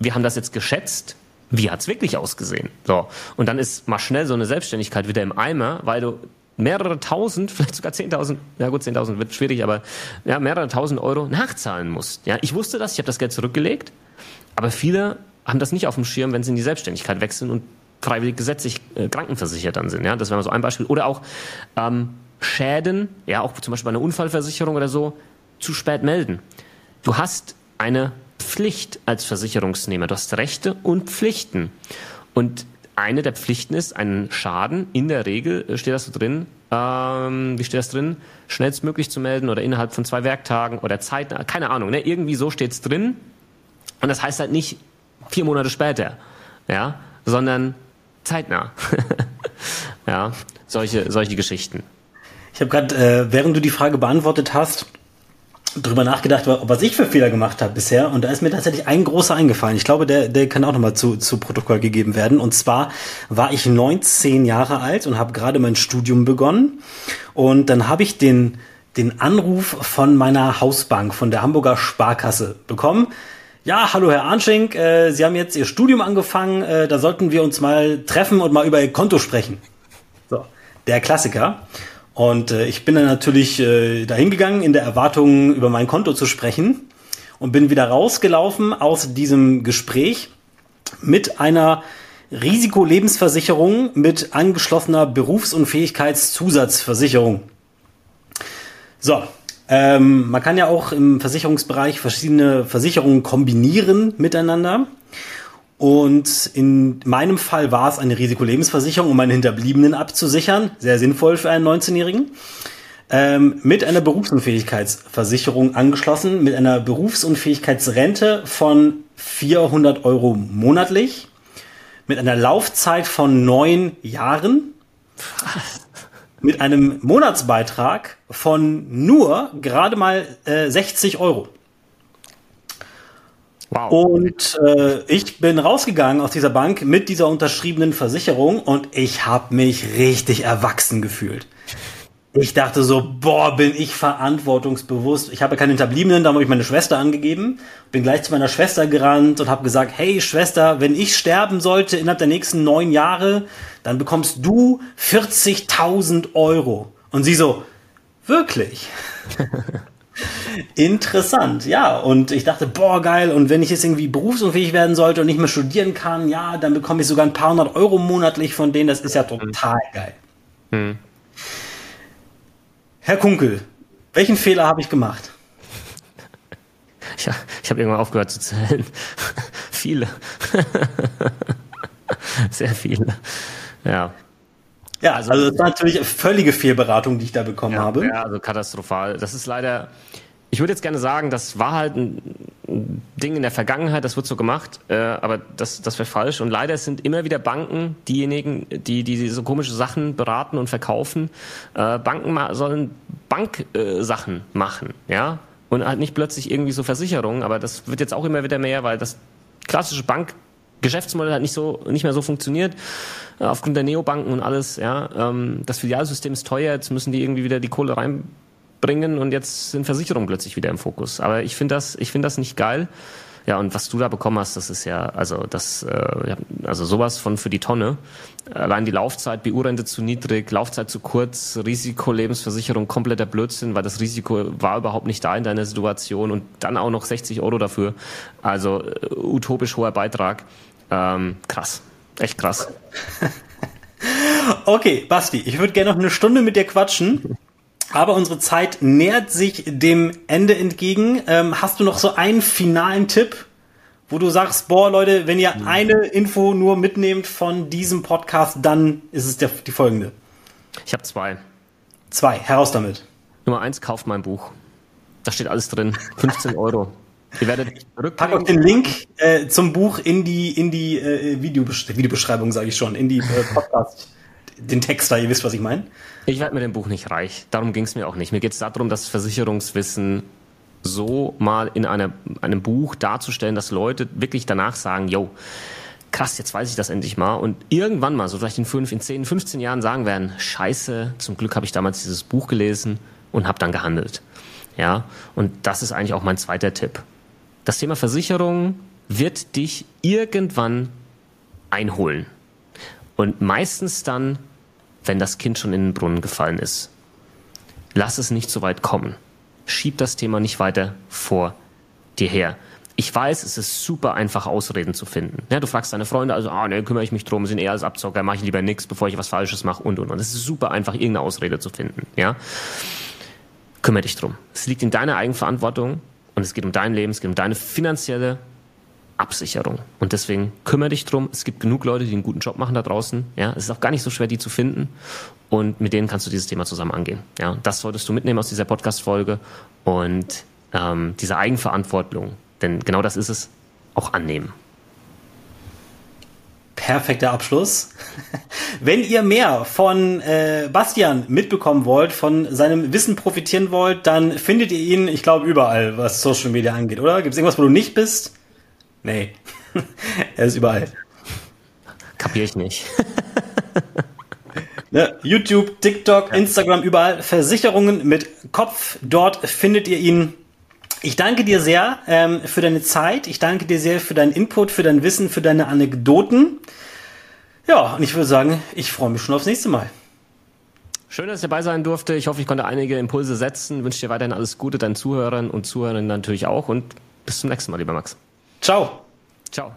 wir haben das jetzt geschätzt, wie hat's wirklich ausgesehen? So. Und dann ist mal schnell so eine Selbstständigkeit wieder im Eimer, weil du mehrere tausend, [laughs] vielleicht sogar zehntausend, ja gut, zehntausend wird schwierig, aber ja, mehrere tausend Euro nachzahlen musst. Ja, ich wusste das, ich habe das Geld zurückgelegt, aber viele haben das nicht auf dem Schirm, wenn sie in die Selbstständigkeit wechseln und freiwillig gesetzlich äh, krankenversichert dann sind. Ja, das wäre mal so ein Beispiel. Oder auch ähm, Schäden, ja, auch zum Beispiel bei einer Unfallversicherung oder so, zu spät melden. Du hast eine Pflicht als Versicherungsnehmer. Du hast Rechte und Pflichten. Und eine der Pflichten ist, einen Schaden, in der Regel äh, steht das so drin, ähm, wie steht das drin, schnellstmöglich zu melden oder innerhalb von zwei Werktagen oder Zeit, keine Ahnung, ne? irgendwie so steht es drin. Und das heißt halt nicht vier Monate später, ja, sondern zeitnah. [laughs] ja, solche, solche Geschichten. Ich habe gerade, äh, während du die Frage beantwortet hast, drüber nachgedacht, was ich für Fehler gemacht habe bisher. Und da ist mir tatsächlich ein großer eingefallen. Ich glaube, der, der kann auch nochmal zu, zu Protokoll gegeben werden. Und zwar war ich 19 Jahre alt und habe gerade mein Studium begonnen. Und dann habe ich den, den Anruf von meiner Hausbank, von der Hamburger Sparkasse bekommen. Ja, hallo Herr Arnschenk, äh, Sie haben jetzt Ihr Studium angefangen, äh, da sollten wir uns mal treffen und mal über Ihr Konto sprechen. So, der Klassiker. Und äh, ich bin dann natürlich äh, dahin gegangen, in der Erwartung, über mein Konto zu sprechen und bin wieder rausgelaufen aus diesem Gespräch mit einer Risikolebensversicherung mit angeschlossener Berufsunfähigkeitszusatzversicherung. So, ähm, man kann ja auch im Versicherungsbereich verschiedene Versicherungen kombinieren miteinander. Und in meinem Fall war es eine Risikolebensversicherung, um meine Hinterbliebenen abzusichern. Sehr sinnvoll für einen 19-Jährigen. Ähm, mit einer Berufsunfähigkeitsversicherung angeschlossen, mit einer Berufsunfähigkeitsrente von 400 Euro monatlich, mit einer Laufzeit von neun Jahren, mit einem Monatsbeitrag von nur gerade mal äh, 60 Euro. Wow. Und äh, ich bin rausgegangen aus dieser Bank mit dieser unterschriebenen Versicherung und ich habe mich richtig erwachsen gefühlt. ich dachte so, boah, bin ich verantwortungsbewusst. Ich habe keine Hinterbliebenen, da habe ich meine Schwester angegeben, bin gleich zu meiner Schwester gerannt und habe gesagt, hey Schwester, wenn ich sterben sollte innerhalb der nächsten neun Jahre, dann bekommst du 40.000 Euro. Und sie so, wirklich? [laughs] Interessant, ja. Und ich dachte, boah, geil. Und wenn ich jetzt irgendwie berufsunfähig werden sollte und nicht mehr studieren kann, ja, dann bekomme ich sogar ein paar hundert Euro monatlich von denen. Das ist ja total geil. Mhm. Herr Kunkel, welchen Fehler habe ich gemacht? Ja, ich habe irgendwann aufgehört zu zählen. [laughs] viele. [laughs] Sehr viele. Ja. Ja, also, also das war natürlich eine völlige Fehlberatung, die ich da bekommen ja, habe. Ja, also katastrophal. Das ist leider, ich würde jetzt gerne sagen, das war halt ein Ding in der Vergangenheit, das wird so gemacht, äh, aber das, das wäre falsch. Und leider sind immer wieder Banken diejenigen, die, die so komische Sachen beraten und verkaufen. Äh, Banken sollen Banksachen äh, machen, ja, und halt nicht plötzlich irgendwie so Versicherungen, aber das wird jetzt auch immer wieder mehr, weil das klassische Bankgeschäftsmodell halt nicht so nicht mehr so funktioniert äh, aufgrund der Neobanken und alles. Ja, ähm, das Filialsystem ist teuer, jetzt müssen die irgendwie wieder die Kohle rein bringen und jetzt sind Versicherungen plötzlich wieder im Fokus. Aber ich finde das, ich finde das nicht geil. Ja, und was du da bekommen hast, das ist ja, also das, äh, also sowas von für die Tonne. Allein die Laufzeit, BU-Rente zu niedrig, Laufzeit zu kurz, Risikolebensversicherung kompletter Blödsinn, weil das Risiko war überhaupt nicht da in deiner Situation und dann auch noch 60 Euro dafür. Also äh, utopisch hoher Beitrag. Ähm, krass, echt krass. [laughs] okay, Basti, ich würde gerne noch eine Stunde mit dir quatschen. Aber unsere Zeit nähert sich dem Ende entgegen. Ähm, hast du noch so einen finalen Tipp, wo du sagst, boah, Leute, wenn ihr mhm. eine Info nur mitnehmt von diesem Podcast, dann ist es der, die folgende. Ich habe zwei. Zwei, heraus damit. Nummer eins, kauft mein Buch. Da steht alles drin. 15 Euro. Ihr werdet Pack auch den Link äh, zum Buch in die, in die äh, Videobeschreibung, sage ich schon, in die äh, Podcast, den Text da, ihr wisst, was ich meine. Ich werde mit dem Buch nicht reich. Darum ging es mir auch nicht. Mir geht es darum, das Versicherungswissen so mal in einer, einem Buch darzustellen, dass Leute wirklich danach sagen, yo, krass, jetzt weiß ich das endlich mal. Und irgendwann mal, so vielleicht in fünf, in zehn, 15 Jahren sagen werden, scheiße, zum Glück habe ich damals dieses Buch gelesen und habe dann gehandelt. Ja, und das ist eigentlich auch mein zweiter Tipp. Das Thema Versicherung wird dich irgendwann einholen. Und meistens dann wenn das Kind schon in den Brunnen gefallen ist. Lass es nicht so weit kommen. Schieb das Thema nicht weiter vor dir her. Ich weiß, es ist super einfach, Ausreden zu finden. Ja, du fragst deine Freunde, also, ah, ne, kümmere ich mich drum, sind eher als Abzocker, mache ich lieber nichts, bevor ich was Falsches mache und und und. Es ist super einfach, irgendeine Ausrede zu finden. Ja, kümmere dich drum. Es liegt in deiner Eigenverantwortung und es geht um dein Leben, es geht um deine finanzielle Absicherung. Und deswegen kümmere dich drum. Es gibt genug Leute, die einen guten Job machen da draußen. Ja, es ist auch gar nicht so schwer, die zu finden. Und mit denen kannst du dieses Thema zusammen angehen. Ja, das solltest du mitnehmen aus dieser Podcast-Folge und ähm, diese Eigenverantwortung, denn genau das ist es, auch annehmen. Perfekter Abschluss. Wenn ihr mehr von äh, Bastian mitbekommen wollt, von seinem Wissen profitieren wollt, dann findet ihr ihn, ich glaube, überall, was Social Media angeht, oder? Gibt es irgendwas, wo du nicht bist? Nee. [laughs] er ist überall. Kapier ich nicht. ne? YouTube, TikTok, Instagram, überall. Versicherungen mit Kopf. Dort findet ihr ihn. Ich danke dir sehr ähm, für deine Zeit. Ich danke dir sehr für deinen Input, für dein Wissen, für deine Anekdoten. Ja, und ich würde sagen, ich freue mich schon aufs nächste Mal. Schön, dass ich dabei sein durfte. Ich hoffe, ich konnte einige Impulse setzen. Ich wünsche dir weiterhin alles Gute, deinen Zuhörern und Zuhörern natürlich auch. Und bis zum nächsten Mal, lieber Max. Ciao. Ciao.